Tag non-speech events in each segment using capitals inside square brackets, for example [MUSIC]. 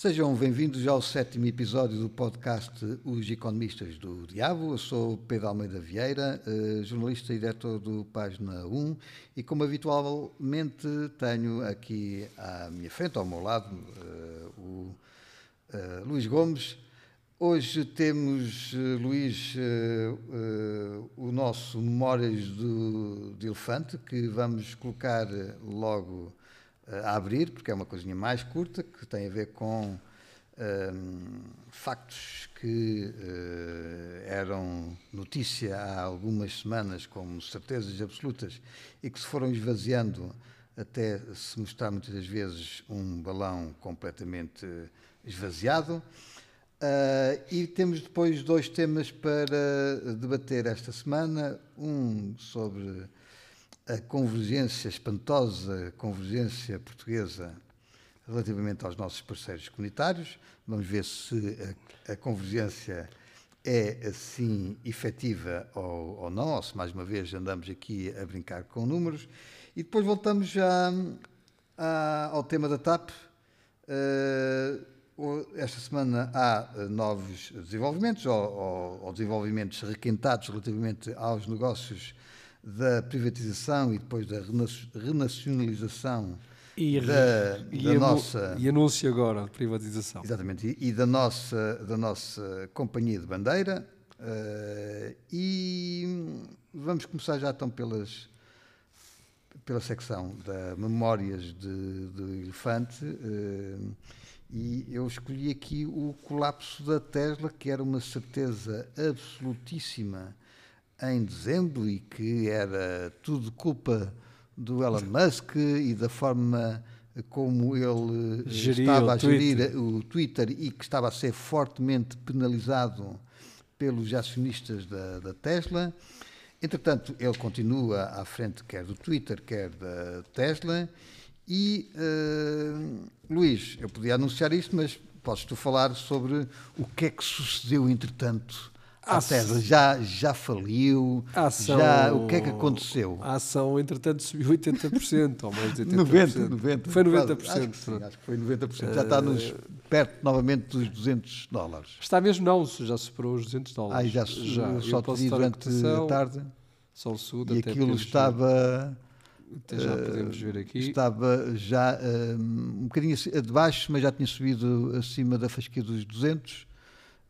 Sejam bem-vindos ao sétimo episódio do podcast Os Economistas do Diabo. Eu sou Pedro Almeida Vieira, eh, jornalista e diretor do Página 1 e, como habitualmente, tenho aqui à minha frente, ao meu lado, eh, o eh, Luís Gomes. Hoje temos, Luís, o nosso Memórias do, de Elefante, que vamos colocar logo a abrir, porque é uma coisinha mais curta, que tem a ver com um, factos que uh, eram notícia há algumas semanas, como certezas absolutas, e que se foram esvaziando até se mostrar muitas das vezes um balão completamente esvaziado. Uh, e temos depois dois temas para debater esta semana: um sobre a convergência espantosa, convergência portuguesa relativamente aos nossos parceiros comunitários. Vamos ver se a, a convergência é assim efetiva ou, ou, não, ou se mais uma vez andamos aqui a brincar com números. E depois voltamos já ao tema da TAP. Uh, esta semana há novos desenvolvimentos, ou, ou, ou desenvolvimentos requentados relativamente aos negócios da privatização e depois da renacionalização e, da, e da nossa e anúncio agora de privatização. Exatamente e, e, da nossa da nossa companhia de bandeira uh, e vamos começar já então pelas pela secção da memórias de, de elefante uh, e eu escolhi aqui o colapso da Tesla que era uma certeza absolutíssima em dezembro e que era tudo culpa do Elon Musk e da forma como ele estava a gerir Twitter. o Twitter e que estava a ser fortemente penalizado pelos acionistas da, da Tesla. Entretanto, ele continua à frente quer do Twitter, quer da Tesla. E, uh, Luís, eu podia anunciar isto, mas podes tu falar sobre o que é que sucedeu entretanto a Tesla já, já faliu? Ação, já, o que é que aconteceu? A ação, entretanto, subiu 80%, ou mais de 80%. 90%. 90 foi 90%. Acho que, sim, acho que foi 90%. Já está nos, perto novamente dos 200 dólares. Está mesmo não, já superou os 200 dólares. Ah, já, já só te vi durante a, a tarde. Sol Sul, e aquilo estava... Até já podemos ver aqui. Estava já um, um bocadinho de baixo, mas já tinha subido acima da fasquia dos 200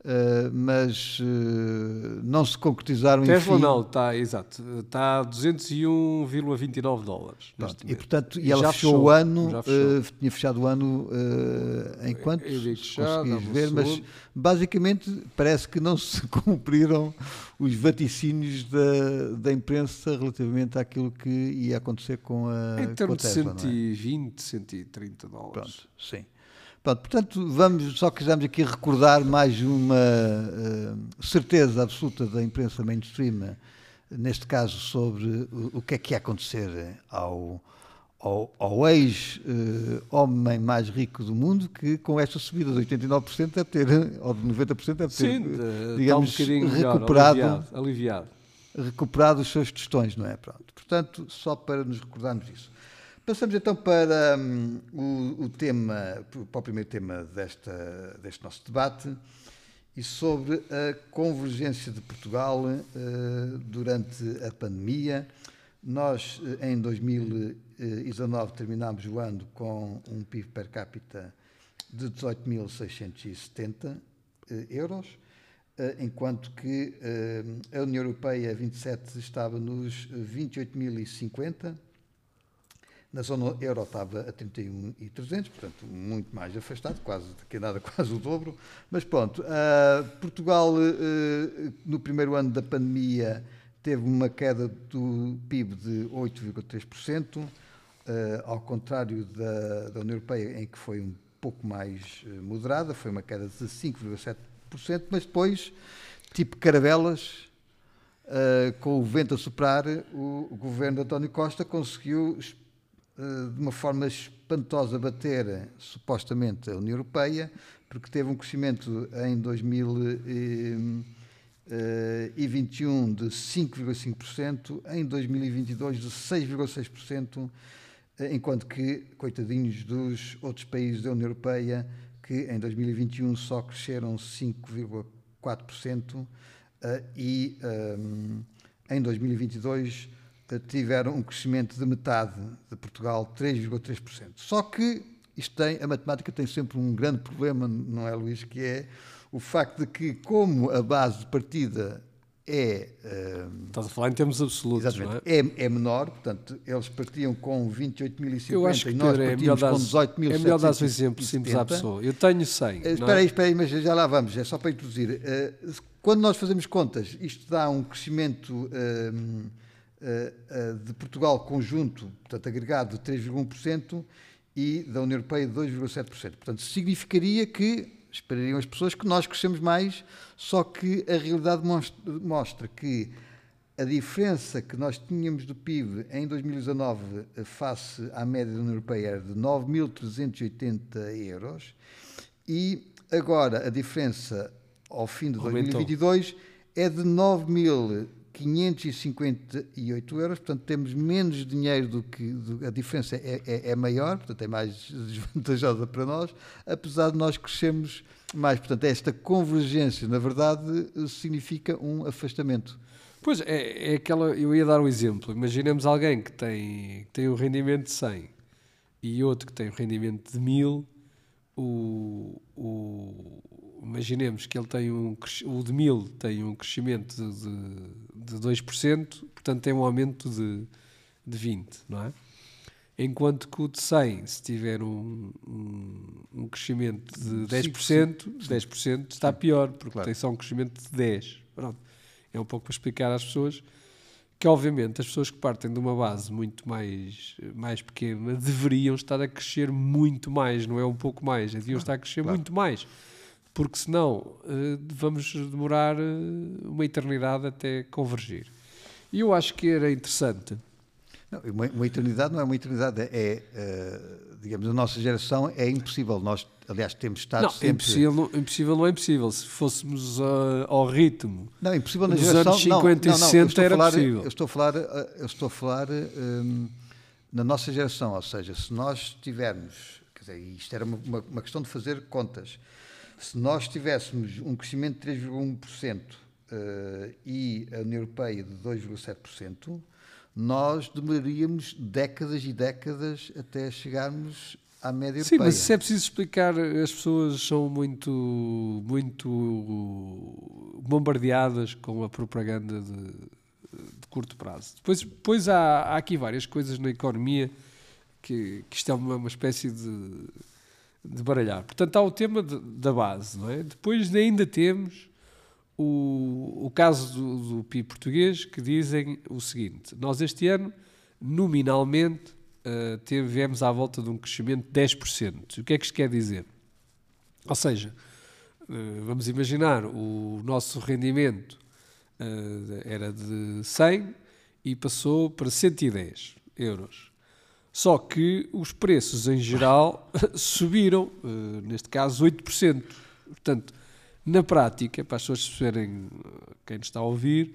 Uh, mas uh, não se concretizaram Tesla enfim. não, está, exato, está a 201,29 dólares. e portanto, e ela fechou, fechou, o ano, fechou. Uh, tinha fechado o ano em quanto? Conseguis ver, mas basicamente parece que não se [LAUGHS] cumpriram os vaticínios da, da imprensa relativamente àquilo que ia acontecer com a Em termos de 120, é? 130 dólares. Pronto, sim. Pronto, portanto, vamos, só quisemos aqui recordar mais uma uh, certeza absoluta da imprensa mainstream, neste caso sobre o, o que é que ia acontecer ao, ao, ao ex-homem uh, mais rico do mundo, que com esta subida de 89% deve ter, [LAUGHS] ou de 90% deve ter, Sim, de, digamos, um recuperado, melhor, aliviado, aliviado. recuperado os seus tostões, não é? Pronto. Portanto, só para nos recordarmos disso. Passamos então para um, o, o, tema, para o primeiro tema desta, deste nosso debate e sobre a convergência de Portugal uh, durante a pandemia. Nós, eh, em 2019, terminámos o ano com um PIB per capita de 18.670 uh, euros, enquanto que a União Europeia 27 estava nos 28.050 na zona euro estava a 31,300, portanto, muito mais afastado, quase, que nada, [LAUGHS] quase o dobro. Mas pronto, uh, Portugal, uh, no primeiro ano da pandemia, teve uma queda do PIB de 8,3%, uh, ao contrário da, da União Europeia, em que foi um pouco mais moderada, foi uma queda de 5,7%, mas depois, tipo caravelas, com o vento a soprar, o, o governo de António Costa conseguiu eh, de uma forma espantosa bater supostamente a União Europeia, porque teve um crescimento em 2021 eh, de 5,5%, em 2022 de 6,6%, eh, enquanto que, coitadinhos dos outros países da União Europeia, que em 2021 só cresceram 5,4% e um, em 2022 tiveram um crescimento de metade de Portugal, 3,3%. Só que isto tem, a matemática tem sempre um grande problema, não é, Luís? Que é o facto de que, como a base de partida é. Uh, Estás a falar em termos absolutos, não é? é? é? menor, portanto, eles partiam com 28.050 e nós Pedro, partimos é com 18.750. É melhor dar o exemplo simples à pessoa. Eu tenho 100. Uh, espera é? aí, espera aí, mas já lá vamos, é só para introduzir. Uh, quando nós fazemos contas, isto dá um crescimento. Uh, de Portugal conjunto, portanto agregado de 3,1% e da União Europeia de 2,7%. Portanto, significaria que esperariam as pessoas que nós crescemos mais, só que a realidade mostra que a diferença que nós tínhamos do PIB em 2019 face à média da União Europeia era de 9.380 euros e agora a diferença ao fim de 2022 Aumentou. é de 9.000 558 euros, portanto temos menos dinheiro do que do, a diferença é, é, é, maior, portanto é mais [LAUGHS] desvantajosa para nós, apesar de nós crescermos mais. Portanto, esta convergência, na verdade, significa um afastamento. Pois é, é aquela. Eu ia dar um exemplo. Imaginemos alguém que tem, que tem um rendimento de 100 e outro que tem um rendimento de 1000. O, o, imaginemos que ele tem um o de 1000 tem um crescimento de, de 2%, portanto tem um aumento de, de 20, não é? Enquanto que o de 100, se tiver um, um, um crescimento de 10%, 10% está pior, porque claro. tem só um crescimento de 10%. Pronto. É um pouco para explicar às pessoas que, obviamente, as pessoas que partem de uma base muito mais, mais pequena deveriam estar a crescer muito mais, não é um pouco mais, deviam claro. estar a crescer claro. muito mais porque senão uh, vamos demorar uh, uma eternidade até convergir. E eu acho que era interessante. Não, uma, uma, eternidade não é uma eternidade, é, uh, digamos, a nossa geração é impossível. Nós, aliás, temos estado não, sempre... Impossível, impossível não é impossível. Se fôssemos ao ritmo não, impossível na geração, anos 50 não, e 60 era falar, possível. Eu estou a falar, eu estou a falar um, na nossa geração, ou seja, se nós tivermos, quer dizer, isto era uma, uma questão de fazer contas, se nós tivéssemos um crescimento de 3,1% uh, eh, e a União Europeia de 2,7%, nós demoraríamos décadas e décadas até chegarmos à média Sim, europeia. Sim, mas se é preciso explicar, as pessoas são muito, muito bombardeadas com a propaganda de, de curto prazo. Depois, depois há, há, aqui várias coisas na economia que, que isto é uma, uma espécie de de baralhar. Portanto, há o tema de, da base, não é? Depois ainda temos o, o caso do, do PIB português, que dizem o seguinte: nós este ano, nominalmente, uh, tivemos à volta de um crescimento de 10%. O que é que isto quer dizer? Ou seja, uh, vamos imaginar, o nosso rendimento uh, era de 100 e passou para 110 euros. Só que os preços em geral [LAUGHS] subiram, uh, neste caso 8%. Portanto, na prática, para as pessoas perceberem, eh, quem nos está a ouvir,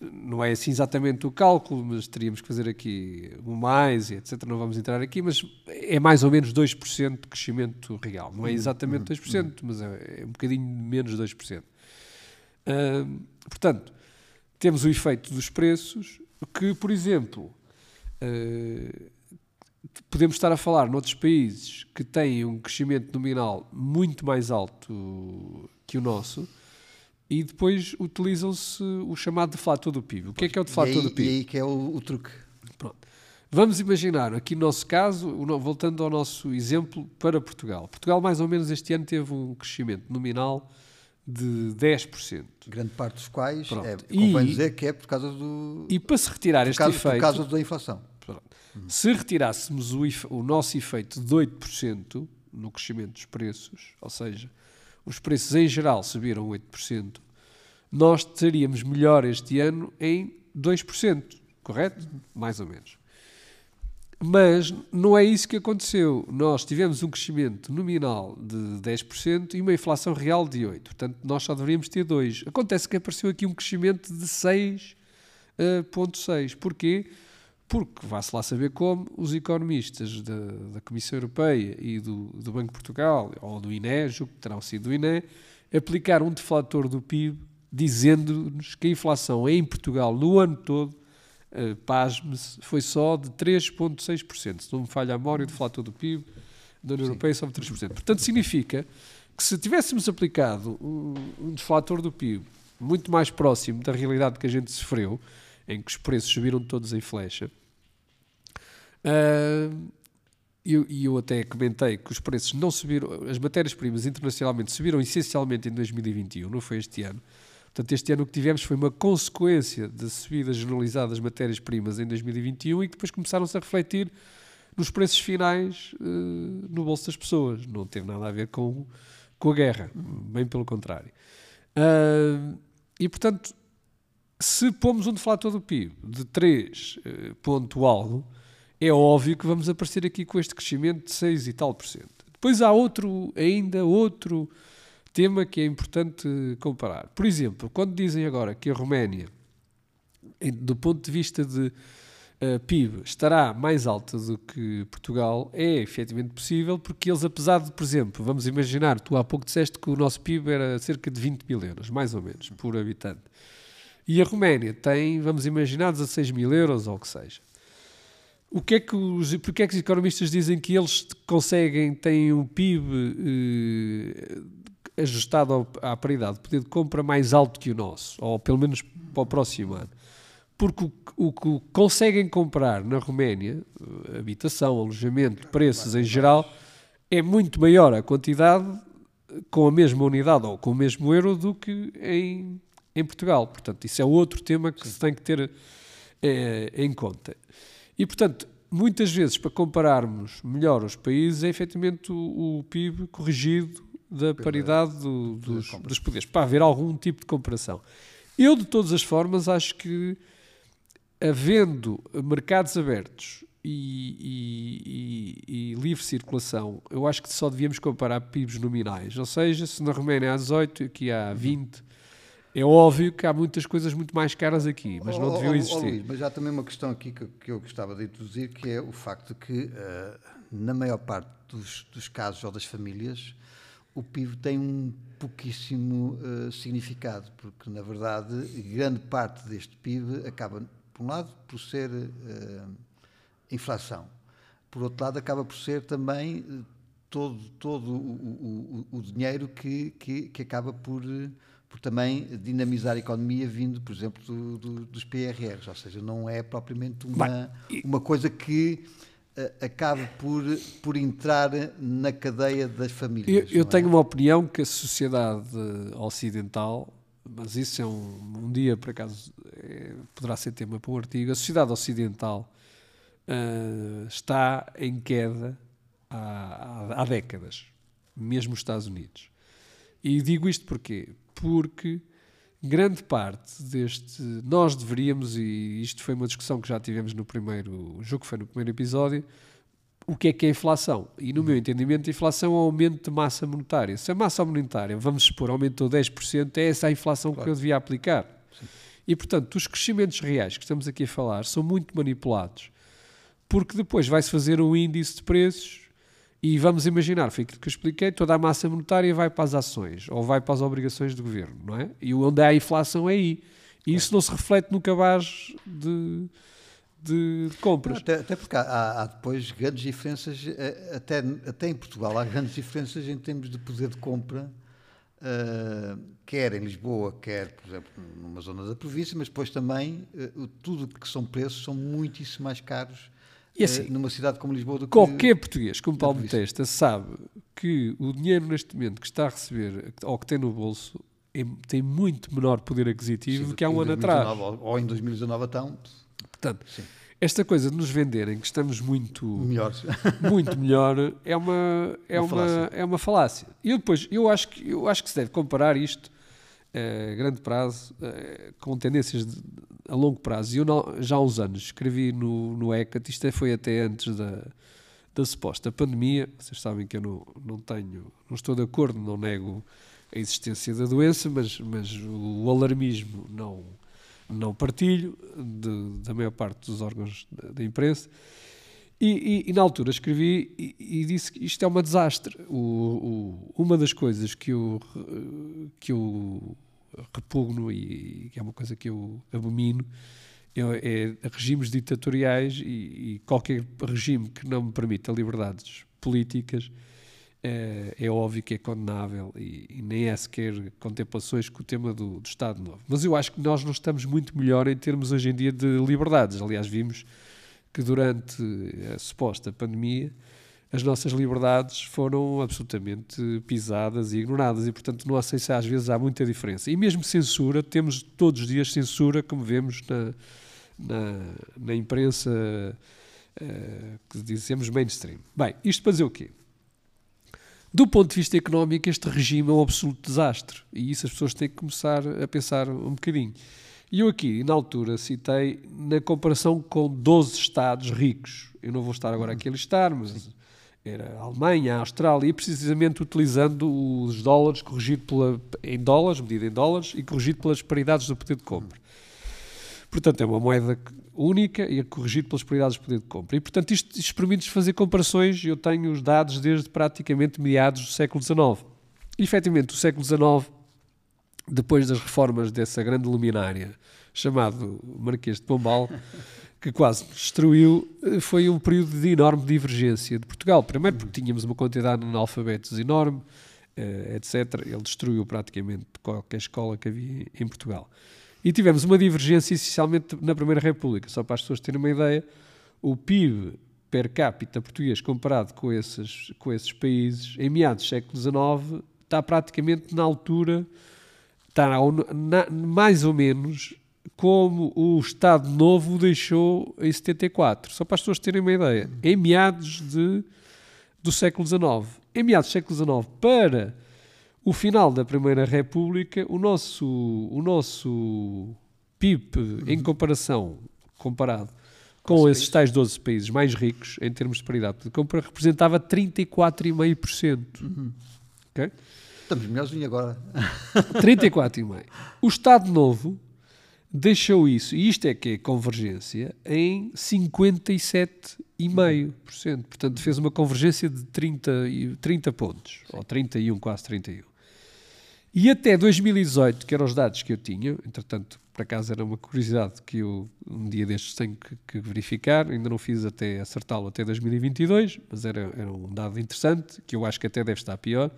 não é assim exatamente o cálculo, mas teríamos que fazer aqui o mais e etc. Não vamos entrar aqui, mas é mais ou menos 2% de crescimento real. Não é exatamente 2%, mas é, é um bocadinho menos de 2%. Uh, portanto, temos o efeito dos preços, que, por exemplo, uh, podemos estar a falar noutros países que têm um crescimento nominal muito mais alto que o nosso e depois utilizam-se o chamado deflator do PIB. O que é que é o deflator aí, do PIB? E aí que é o, o truque. Pronto. Vamos imaginar, aqui no nosso caso, voltando ao nosso exemplo para Portugal. Portugal, mais ou menos, este ano teve um crescimento nominal de 10%. Grande parte dos quais, Pronto. é, convém e, dizer que é por causa do... E para se retirar este causa, efeito... Por causa da inflação. Se retirássemos o, o nosso efeito de 8% no crescimento dos preços, ou seja, os preços em geral subiram 8%, nós teríamos melhor este ano em 2%, correto? Mais ou menos. Mas não é isso que aconteceu. Nós tivemos um crescimento nominal de 10% e uma inflação real de 8%. Portanto, nós só deveríamos ter 2%. Acontece que apareceu aqui um crescimento de 6,6%. Uh, Porquê? Porque vá-se lá saber como os economistas da, da Comissão Europeia e do, do, Banco de Portugal, ou do INE, julgo que terão sido do INE, aplicaram um deflator do PIB dizendo-nos que a inflação em Portugal no ano todo, uh, pasme-se, foi só de 3,6%. Se não me falha a memória, o deflator do PIB da União Sim. Europeia é só de 3%. Portanto, significa que se tivéssemos aplicado um, um deflator do PIB muito mais próximo da realidade que a gente sofreu, em que os preços subiram todos em flecha, uh, e eu, eu, até comentei que os preços não subiram, as matérias-primas internacionalmente subiram essencialmente em 2021, não foi este ano. Portanto, este ano o que tivemos foi uma consequência da subida generalizada das matérias-primas em 2021 e que depois começaram-se a refletir nos preços finais uh, no bolso das pessoas. Não teve nada a ver com, com a guerra, bem pelo contrário. Uh, e, portanto, se pomos um deflator do PIB de 3 uh, ponto algo, é óbvio que vamos aparecer aqui com este crescimento de 6 e tal por cento. Depois há outro, ainda outro tema que é importante comparar. Por exemplo, quando dizem agora que a Roménia, do ponto de vista de uh, PIB, estará mais alta do que Portugal, é efetivamente possível, porque eles, apesar de, por exemplo, vamos imaginar, tu há pouco disseste que o nosso PIB era cerca de 20 mil euros, mais ou menos, por habitante. E a Roménia tem, vamos imaginar, 16 mil euros ou o que seja. O que é que os, porque é que os economistas dizem que eles conseguem, têm um PIB eh, ajustado à paridade, poder de compra mais alto que o nosso, ou pelo menos para o próximo ano? Porque o, o que conseguem comprar na Roménia, eh, habitação, alojamento, preços em geral, é muito maior a quantidade com a mesma unidade ou com o mesmo euro do que em, em Portugal. Portanto, isso é outro tema que se tem que ter é, em conta. E, portanto, muitas vezes, para compararmos melhor os países, é efetivamente o, o PIB corrigido da paridade do, dos, dos poderes, para haver algum tipo de comparação. Eu, de todas as formas, acho que, havendo mercados abertos e, e, e, livre circulação, eu acho que só devíamos comparar PIBs nominais. Ou seja, se na Roménia há 18, aqui há 20, é óbvio que há muitas coisas muito mais caras aqui, mas não oh, deviam existir. Oh, Luís, mas há também uma questão aqui que, que, eu gostava de introduzir, que é o facto de que, uh, na maior parte dos, dos, casos ou das famílias, o PIB tem um pouquíssimo uh, significado, porque, na verdade, grande parte deste PIB acaba, por um lado, por ser uh, inflação. Por outro lado, acaba por ser também todo, todo o, o, o dinheiro que, que, que acaba por por também dinamizar a economia vindo, por exemplo, do, do, dos PRRs, ou seja, não é propriamente uma, uma coisa que uh, acabe por, por entrar na cadeia das famílias. Eu, eu é? tenho uma opinião que a sociedade ocidental, mas isso é um, um dia, por acaso, é, poderá ser tema para um artigo, a sociedade ocidental uh, está em queda há, há, há décadas, mesmo os Estados Unidos. E digo isto porquê? Porque grande parte deste. Nós deveríamos, e isto foi uma discussão que já tivemos no primeiro jogo, que foi no primeiro episódio, o que é que é inflação? E no meu entendimento, a inflação é um aumento de massa monetária. Se a massa monetária, vamos supor, aumentou 10%, é essa a inflação claro. que eu devia aplicar. Sim. E, portanto, os crescimentos reais que estamos aqui a falar são muito manipulados, porque depois vai-se fazer um índice de preços e vamos imaginar, foi aquilo que eu expliquei, toda a massa monetária vai para as ações ou vai para as obrigações do governo, não é? E onde há inflação é aí. E isso não se reflete no cabaz de, de, de compras. Até, até porque há, há, depois grandes diferenças, eh, até, até em Portugal, há grandes diferenças em termos de poder de compra, uh, quer em Lisboa, quer, por exemplo, numa zona da província, mas depois também uh, tudo que são preços são muitíssimo mais caros e assim, numa cidade como Lisboa do que Qualquer português, como Paulo Testa, sabe que o dinheiro neste momento que está a receber ou que tem no bolso é, tem muito menor poder aquisitivo do que há um ano atrás. Ou em 2019 então. Portanto, Sim. esta coisa de nos venderem que estamos muito Melhores. [LAUGHS] muito melhor é uma é uma, uma é uma falácia. E eu depois eu acho que eu acho que se deve comparar isto a grande prazo uh, com tendências de, a longo prazo. E eu já há uns anos escrevi no, no ECAT, isto foi até antes da, da suposta pandemia. Vocês sabem que eu não, não tenho, não estou de acordo, não nego a existência da doença, mas, mas o alarmismo não, não partilho, de, da maior parte dos órgãos da, da imprensa. E, e, e, na altura escrevi e, e, disse que isto é um desastre. O, o, uma das coisas que eu, que eu repugno e que é uma coisa que eu abomino é, é regimes ditatoriais e, qualquer regime que não me permita liberdades políticas é, é, óbvio que é condenável e, e, nem é sequer contemplações com o tema do, do, Estado Novo. Mas eu acho que nós não estamos muito melhor em termos hoje em dia de liberdades. Aliás, vimos que durante a suposta pandemia as nossas liberdades foram absolutamente pisadas e ignoradas e, portanto, não sei se às vezes há muita diferença. E mesmo censura, temos todos os dias censura, como vemos na, na, na imprensa uh, que dizemos mainstream. Bem, isto para dizer o quê? Do ponto de vista económico, este regime é um absoluto desastre e isso as pessoas têm que começar a pensar um bocadinho. E eu aqui, na altura, citei na comparação com 12 Estados ricos. Eu não vou estar agora aqui a listar, mas Sim. Era a Alemanha, a Austrália, e precisamente utilizando os dólares corrigido pela, em dólares, medida em dólares, e corrigido pelas paridades do poder de compra. Portanto, é uma moeda única e é corrigido pelas prioridades do poder de compra. E, portanto, isto, isto permite fazer comparações. Eu tenho os dados desde praticamente meados do século XIX. E, efetivamente, o século XIX, depois das reformas dessa grande luminária, chamado Marquês de Pombal, [LAUGHS] que quase destruiu, foi um período de enorme divergência de Portugal. Primeiro porque tínhamos uma quantidade de analfabetos enorme, eh, etc. Ele destruiu praticamente qualquer escola que havia em Portugal. E tivemos uma divergência essencialmente na Primeira República. Só para as pessoas terem uma ideia, o PIB per capita português comparado com esses, com esses países, em meados do século XIX, está praticamente na altura, está na, mais ou menos como o Estado Novo deixou em 74. Só para as pessoas terem uma ideia. Em meados de, do século XIX. Em meados do século XIX, para o final da Primeira República, o nosso, o nosso PIB, uhum. em comparação, comparado com esses tais 12 países mais ricos, em termos de paridade de compra, representava 34,5%. Uhum. Okay? Estamos melhorzinho agora. 34,5%. O Estado Novo deixou isso, e isto é que é convergência, em 57,5%. Portanto, fez uma convergência de 30, 30 pontos, Sim. ou 31, quase 31. E até 2018, que eram os dados que eu tinha, entretanto, por acaso era uma curiosidade que eu um dia destes tenho que, que verificar, ainda não fiz até acertá-lo até 2022, mas era, era um dado interessante, que eu acho que até deve estar pior.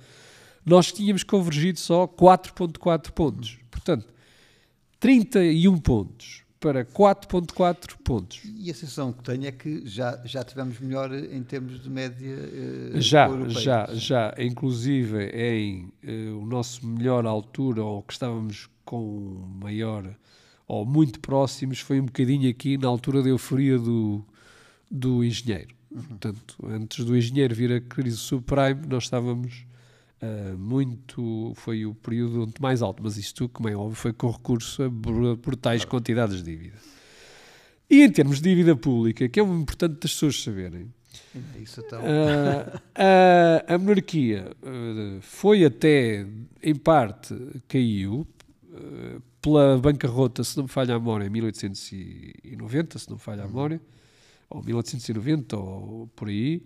Nós tínhamos convergido só 4,4 pontos. Portanto, 31 pontos para 4.4 pontos. E a sensação que tenho é que já, já tivemos melhor em termos de média uh, Já, já, já. Inclusive em uh, o nosso melhor altura, ou que estávamos com maior, ou muito próximos, foi um bocadinho aqui na altura da euforia do, do engenheiro. Uhum. Portanto, antes do engenheiro vir a crise subprime, nós estávamos Uh, muito foi o período mais alto, mas isto, como é óbvio, foi com recurso a brutais quantidades de dívida. E em termos de dívida pública, que é muito importante das pessoas saberem, então. uh, a, a, monarquia uh, foi até, em parte, caiu pela bancarrota, se não me falha a memória, em 1890, se não me falha a memória, ou 1890, ou por aí.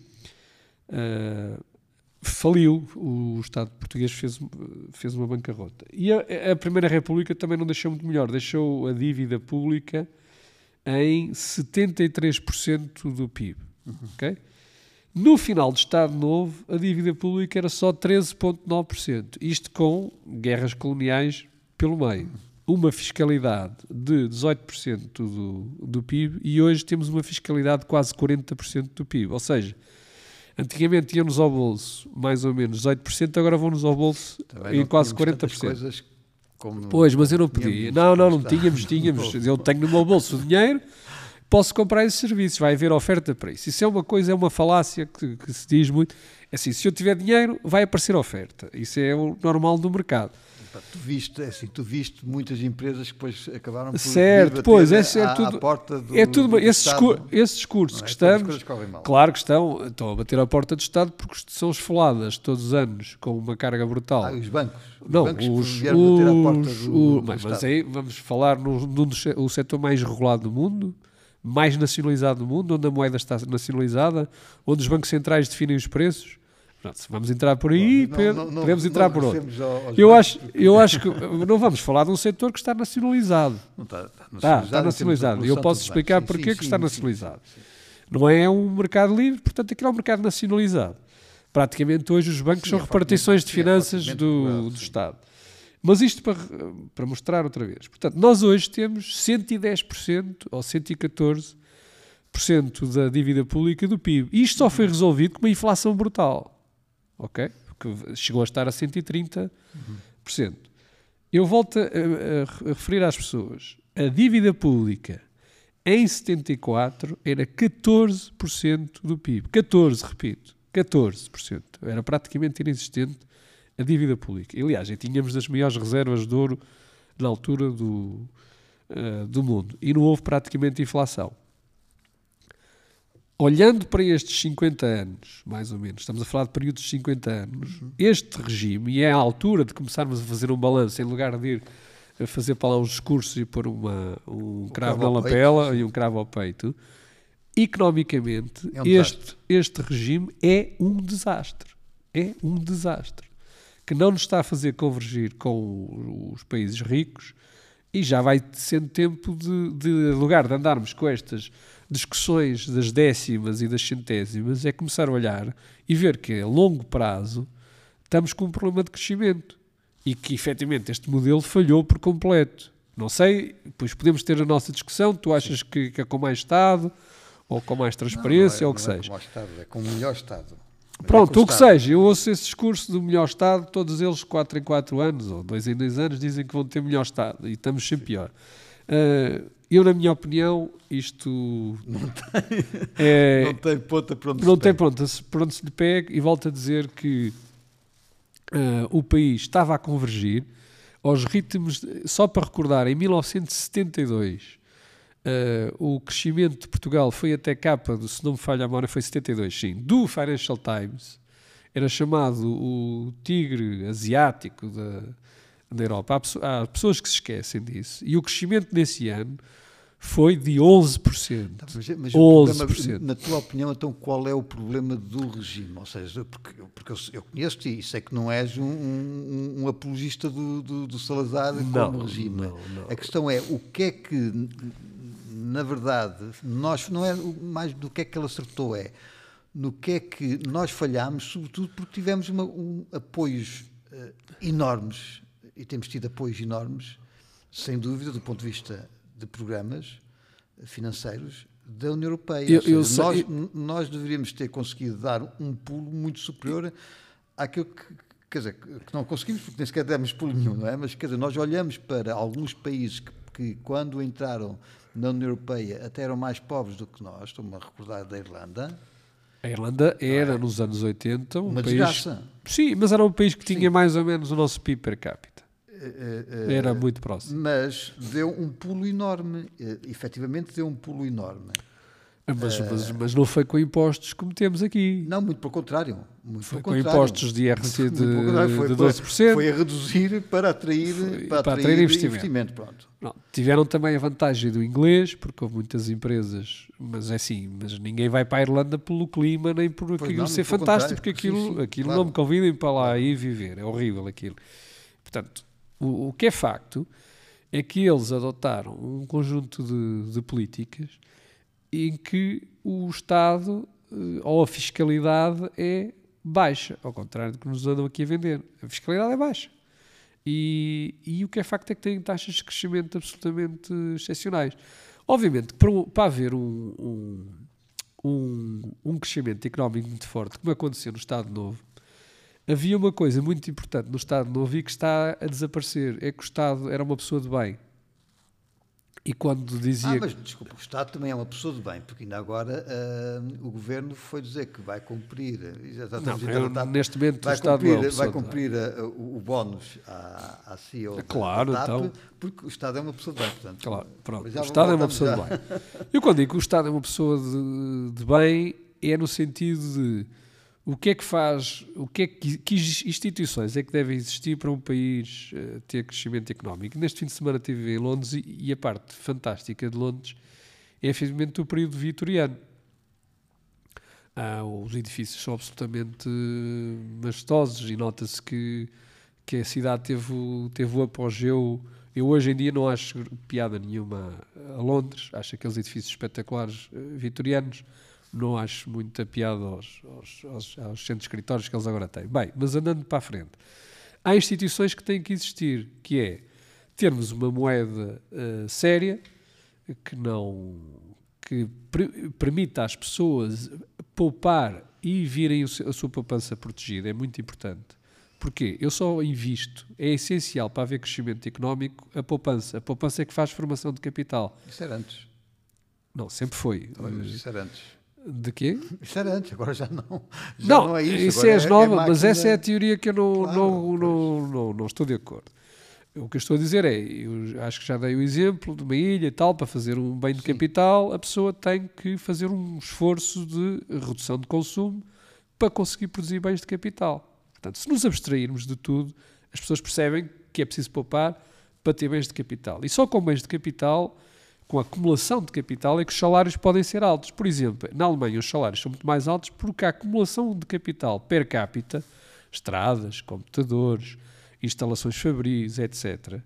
Faliu, o Estado português fez, fez uma bancarrota. E a, a, Primeira República também não deixou muito melhor, deixou a dívida pública em 73% do PIB. Uhum. No final do Estado Novo, a dívida pública era só 13,9%. Isto com guerras coloniais pelo meio. Uma fiscalidade de 18% do, do PIB e hoje temos uma fiscalidade de quase 40% do PIB. Ou seja, Antigamente iam-nos ao bolso mais ou menos 18%, agora vão-nos ao bolso Também em quase 40%. pois, mas eu não podia. Não, não, não tínhamos, tínhamos. [LAUGHS] Eu tenho no meu bolso o dinheiro, posso comprar esses serviços, vai haver oferta para isso. Isso é uma coisa, é uma falácia que, que se diz muito. É assim, se eu tiver dinheiro, vai aparecer oferta. Isso é o normal do mercado. Tu viste, assim, tu viste muitas empresas que depois acabaram por certo, pois, esse é à, tudo, à porta do, é tudo, do esses, Estado, esses discursos não é? que as estamos, claro que estão, estão a bater à porta do Estado porque são esfoladas todos os anos com uma carga brutal. Ah, os bancos. Os Não, bancos os, vieram bater à porta os- do, o- do mas, mas aí vamos falar num, num dos se- o setor mais regulado do mundo, mais nacionalizado do mundo, onde a moeda está nacionalizada, onde os bancos centrais definem os preços. Pronto, vamos entrar por aí, Não, Pedro, não, não, podemos entrar por outro. Eu acho, eu acho que não vamos falar de um setor que está nacionalizado. Não está, está Está, está de nacionalizado. Eu posso explicar é sim, que está nacionalizado. sim, sim. Não é um mercado livre, portanto, aquilo é um mercado nacionalizado. Praticamente hoje os bancos Sim, são é repartições de é finanças fortemente do, do. Estado. Mas isto para, para mostrar outra vez. Portanto, nós hoje temos 110% ou 114% da dívida pública do PIB. E isto só foi resolvido com uma inflação brutal. Ok? Que chegou a estar a 130%. Eu volto a, a- a referir às pessoas. A dívida pública em 74 era 14% do PIB. 14, repito. 14%. Era praticamente inexistente a dívida pública. Aliás, já tínhamos das maiores reservas de ouro na altura do, eh, do mundo. E não houve praticamente inflação. Olhando para estes 50 anos, mais ou menos, estamos a falar de períodos de 50 anos, este regime, e é a altura de começarmos a fazer um balanço, em lugar de ir a fazer para lá uns discursos e pôr uma, um cravo cravo na ao peito, lapela e um cravo ao peito, economicamente, É um este, este regime é um desastre. É um desastre. Que não nos está a fazer convergir com os países ricos e já vai sendo tempo de, de lugar de andarmos com estas discussões das décimas e das centésimas, é começar a olhar e ver que a longo prazo estamos com um problema de crescimento e que efetivamente este modelo falhou por completo. Não sei, pois podemos ter a nossa discussão. Tu achas que, que é com mais Estado ou com mais transparência Não, ou não o é- que não é seja? como ao Estado, é com o melhor Estado. É Pronto, com o que seja, eu ouço esse discurso do melhor Estado, todos eles 4 em 4 anos, ou 2 em 2 anos, dizem que vão ter melhor Estado e estamos sempre pior. Ah, eu, na minha opinião, isto é, Não tem ponta para onde não se tem se- por onde se lhe pega e volto a dizer que ah, o país estava a convergir aos ritmos, de- só para recordar, em 1972 ah, o crescimento de Portugal foi até capa, se não me falha a memória, foi 72, sim, do Financial Times, era chamado o tigre asiático da, da Europa. Há, há pessoas que se esquecem disso. E o crescimento nesse ano foi de 11%. Mas, mas 11%. o problema, na tua opinião, então, qual é o problema do regime? Ou seja, porque, porque eu, eu conheço-te e sei que não és um, um- um apologista do, do, do Salazar como regime. não, não. A questão é o que é que, na verdade, nós não é mais do que é que ele acertou, é no que é que nós falhámos, sobretudo porque tivemos uma- um, apoios eh, enormes e temos tido apoios enormes, sem dúvida, do ponto de vista de programas financeiros da União Europeia. Eu- Ou seja, eu sei- nós, n- nós deveríamos ter conseguido dar um pulo muito superior àquilo que, quer dizer, que não conseguimos, porque nem sequer demos pulo nenhum, não é? Mas, quer dizer, nós olhamos para alguns países que, que quando entraram na União Europeia, até eram mais pobres do que nós, estou-me a recordar da Irlanda, A Irlanda era, nos anos 80, um uma país... desgraça. Sim, mas era um país que tinha mais ou menos o nosso PIB per capita. Eh, eh, Era muito próximo. Mas deu um pulo enorme, eh, efetivamente deu um pulo enorme. Mas, mas, mas não foi com impostos como temos aqui. Não, muito pelo contrário. Muito Foi com contrário. impostos de IRC de, foi, de para- 12%. Foi a reduzir para atrair, Foi para para atrair, atrair investimento. investimento. Pronto. Não, tiveram também a vantagem do inglês, porque houve muitas empresas, mas é assim, mas ninguém vai para a Irlanda pelo clima nem por aquilo não, ser fantástico, porque aquilo, Sim, sim, aquilo claro. não me convidem para lá ir viver, é horrível aquilo. Portanto, o, o que é facto é que eles adotaram um conjunto de, de políticas em que o Estado eh, ou a fiscalidade é baixa, ao contrário do que nos andam aqui a vender. A fiscalidade é baixa. E, e o que é facto é que têm taxas de crescimento absolutamente excepcionais. Obviamente, para, para haver um, um, um, um crescimento económico muito forte, como aconteceu no Estado Novo, havia uma coisa muito importante no Estado Novo e que está a desaparecer: é que o Estado era uma pessoa de bem. E quando dizia. Ah, mas desculpa, o Estado também é uma pessoa de bem, porque ainda agora uh, o Governo foi dizer que vai cumprir. Não, eu, neste momento vai o Estado cumprir, é vai cumprir uh, o, o bónus à, à CEO claro, da TAP, então, porque o Estado é uma pessoa de bem. Portanto, claro, pronto. O Estado é uma pessoa já. de bem. Eu quando digo que o Estado é uma pessoa de, de bem, é no sentido de o que é que faz, o que é que, que instituições é que devem existir para um país uh, ter crescimento económico? Neste fim de semana estive em Londres e, e, a parte fantástica de Londres é efetivamente o período vitoriano. Ah, os edifícios são absolutamente majestosos e nota-se que, que a cidade teve, teve o apogeu. Eu hoje em dia não acho piada nenhuma a Londres, acho aqueles edifícios espetaculares uh, vitorianos não acho muita piada aos, aos, aos, aos centros escritórios que eles agora têm. Bem, mas andando para a frente, há instituições que têm que existir, que é termos uma moeda uh, séria que não que permita às pessoas poupar e virem a sua poupança protegida é muito importante. Porquê? Eu só invisto, é essencial para haver crescimento económico a poupança. A poupança é que faz formação de capital. Isso era antes. Não, sempre foi. Isso era antes. De quê? Isso era antes, agora já não. Já não, não é isso. Isso é, é nova, é mas essa é a teoria que eu não, claro, não, não, não, não, estou de acordo. O que eu estou a dizer é, eu acho que já dei o exemplo de uma ilha e tal, para fazer um bem de Sim. capital, a pessoa tem que fazer um esforço de redução de consumo para conseguir produzir bens de capital. Portanto, se nos abstrairmos de tudo, as pessoas percebem que é preciso poupar para ter bens de capital. E só com bens de capital com a acumulação de capital é que os salários podem ser altos. Por exemplo, na Alemanha os salários são muito mais altos porque a acumulação de capital per capita, estradas, computadores, instalações fabris, etc.,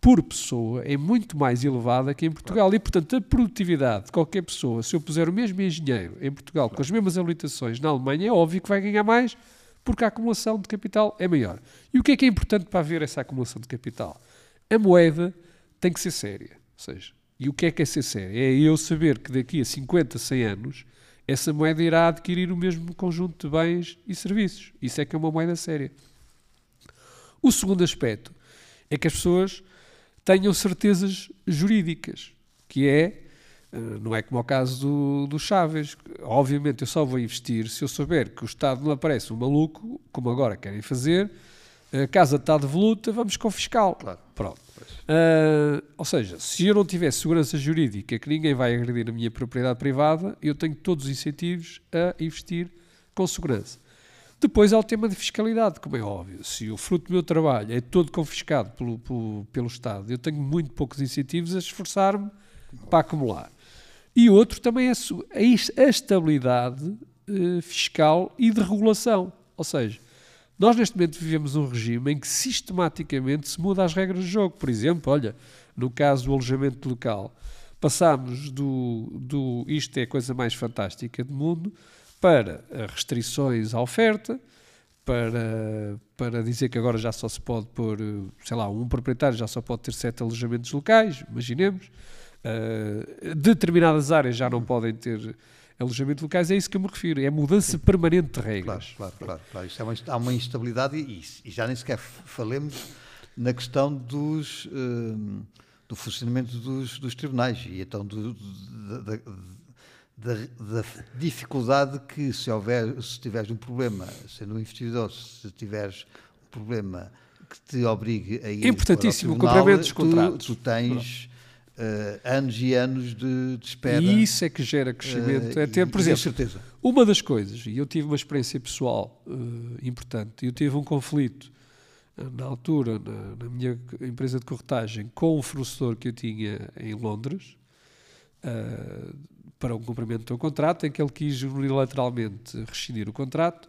por pessoa é muito mais elevada que em Portugal. E, portanto, a produtividade de qualquer pessoa, se eu puser o mesmo engenheiro em Portugal com as mesmas habilitações na Alemanha, é óbvio que vai ganhar mais porque a acumulação de capital é maior. E o que é que é importante para haver essa acumulação de capital? A moeda tem que ser séria. Ou seja, e o que é que é ser sério? É eu saber que daqui a 50, 100 anos essa moeda irá adquirir o mesmo conjunto de bens e serviços. Isso é que é uma moeda séria. O segundo aspecto é que as pessoas tenham certezas jurídicas, que é, eh, não é como o caso do, do Chaves. Obviamente eu só vou investir se eu souber que o Estado não aparece um maluco, como agora querem fazer, a casa está devoluta, vamos confiscá-lo. Claro. Pronto. Uh, ou seja, se eu não tiver segurança jurídica que ninguém vai agredir a minha propriedade privada, eu tenho todos os incentivos a investir com segurança. Depois há o tema de fiscalidade, como é óbvio. Se o fruto do meu trabalho é todo confiscado pelo, pelo, pelo Estado, eu tenho muito poucos incentivos a esforçar-me para acumular. E outro também é a estabilidade uh, fiscal e de regulação. Ou seja, nós, neste momento, vivemos um regime em que sistematicamente se muda as regras do jogo. Por exemplo, olha, no caso do alojamento local, passámos do, do isto é a coisa mais fantástica do mundo para restrições à oferta, para, para dizer que agora já só se pode pôr, sei lá, um proprietário já só pode ter sete alojamentos locais, imaginemos. Uh, determinadas áreas já não podem ter alojamento locais, é isso que eu me refiro, é mudança Sim. permanente de regras. Claro, claro, claro. claro. Isto é uma, há uma instabilidade e, e, já nem sequer falemos na questão dos, uh, do funcionamento dos, dos, tribunais e então do, da, da, da, dificuldade que se houver, se tiveres um problema, sendo um investidor, se tiveres um problema que te obrigue a ir Importantíssimo, para o tribunal, o cumprimento dos contratos. Tu, tu tens Uh, anos e anos de, de, espera. E isso é que gera crescimento. Uh, é ter, por exemplo, certeza. uma das coisas, e eu tive uma experiência pessoal uh, importante, eu tive um conflito na altura na, na, minha empresa de corretagem com um fornecedor que eu tinha em Londres para um cumprimento do contrato, em que ele quis unilateralmente rescindir o contrato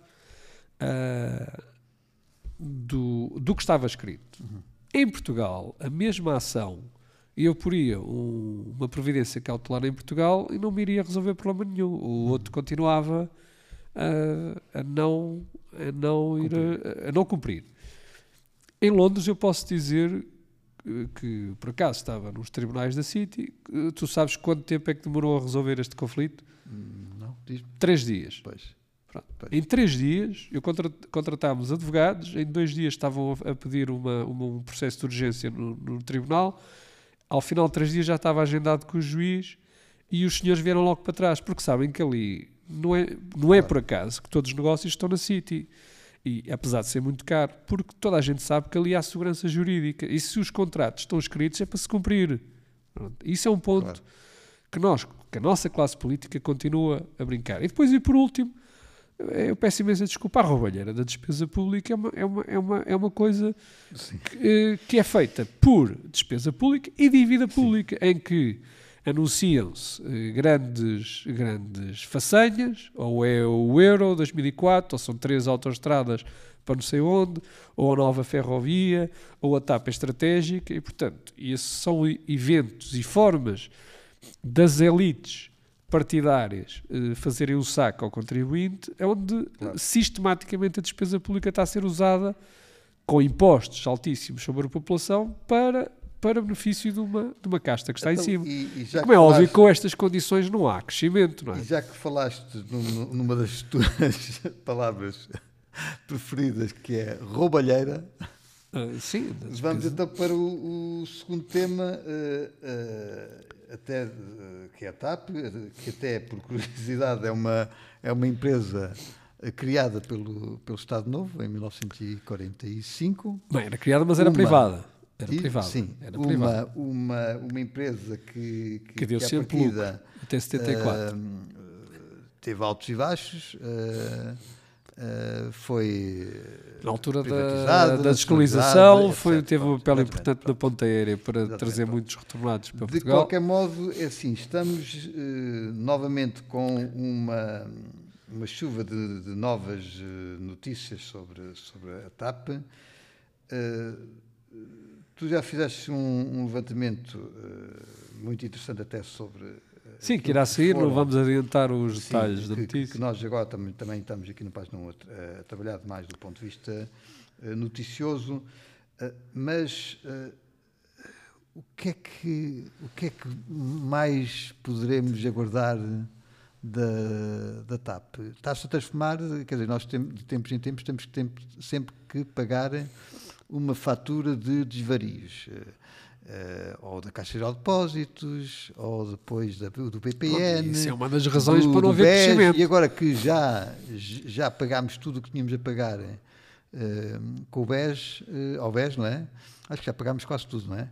do, do que estava escrito. Uhum. Em Portugal, a mesma ação e eu poria um, uma providência cautelar em Portugal e não me iria resolver problema nenhum. O outro continuava a, a não, a não ir a, a, não cumprir. Em Londres eu posso dizer que por acaso estava nos tribunais da City. Tu sabes quanto tempo é que demorou a resolver este conflito? Hum, não, diz Três dias. Pois. Em três dias, eu contratámos advogados, em dois dias estavam a pedir uma, uma um processo de urgência no, no tribunal, ao final de três dias já estava agendado com o juiz e os senhores vieram logo para trás, porque sabem que ali não é, não é por acaso que todos os negócios estão na City. E apesar de ser muito caro, porque toda a gente sabe que ali há segurança jurídica. E se os contratos estão escritos é para se cumprir. Pronto. Isso é um ponto claro. que nós, que a nossa classe política continua a brincar. E depois, e por último, eu peço imensa desculpa, a roubalheira da despesa pública é uma, é uma, é uma, é uma coisa que, que, é feita por despesa pública e dívida pública, Sim. em que anunciam-se eh, grandes, grandes façanhas, ou é o Euro 2004, ou são três autoestradas para não sei onde, ou a nova ferrovia, ou a TAP estratégica, e portanto, esses são eventos e formas das elites partidárias eh, fazerem um saco ao contribuinte, é onde claro. sistematicamente a despesa pública está a ser usada com impostos altíssimos sobre a população para para benefício de uma, de uma casta que está então, em cima. E, e Como é óbvio, com estas condições não há crescimento, não é? E já que falaste numa das tuas [LAUGHS] palavras preferidas, que é roubalheira, uh, sim, vamos então para o, o segundo tema, uh, até, que é a TAP, que até, por curiosidade, é uma, é uma empresa criada pelo, pelo Estado Novo em 1945. Bem, era criada, mas era uma, privada. Era privado. Sim, era uma, privado. Uma, uma empresa que, que, que deu que sempre partida, até 74. Uh, teve altos e baixos. Uh, Uh, foi na altura da, da descolonização foi teve um papel importante na ponta aérea para exatamente, trazer muitos retornados para de Portugal. De qualquer modo, é assim, estamos uh, novamente com uma, uma chuva de, de novas uh, notícias sobre, sobre a TAP tu já fizeste um, um levantamento muito interessante até sobre. Uh, Sim, que irá sair, não vamos adiantar os sim, detalhes que, da notícia. Que nós agora também, também estamos aqui no Página 1 a, a trabalhar mais do ponto de vista uh, noticioso, mas o, que é que, o que é que mais poderemos aguardar da, da TAP? Está-se a transformar, quer dizer, nós tem, de tempos em tempos temos que sempre que pagar uma fatura de desvarios. Uh, ou da Caixa Geral de Depósitos, ou depois da, do PPN. Isso é uma das razões do, para não haver BES, crescimento. E agora que já, já pagámos tudo o que tínhamos a pagar uh, com o BES, uh, ao BES, não é? Acho que já pagámos quase tudo, não é?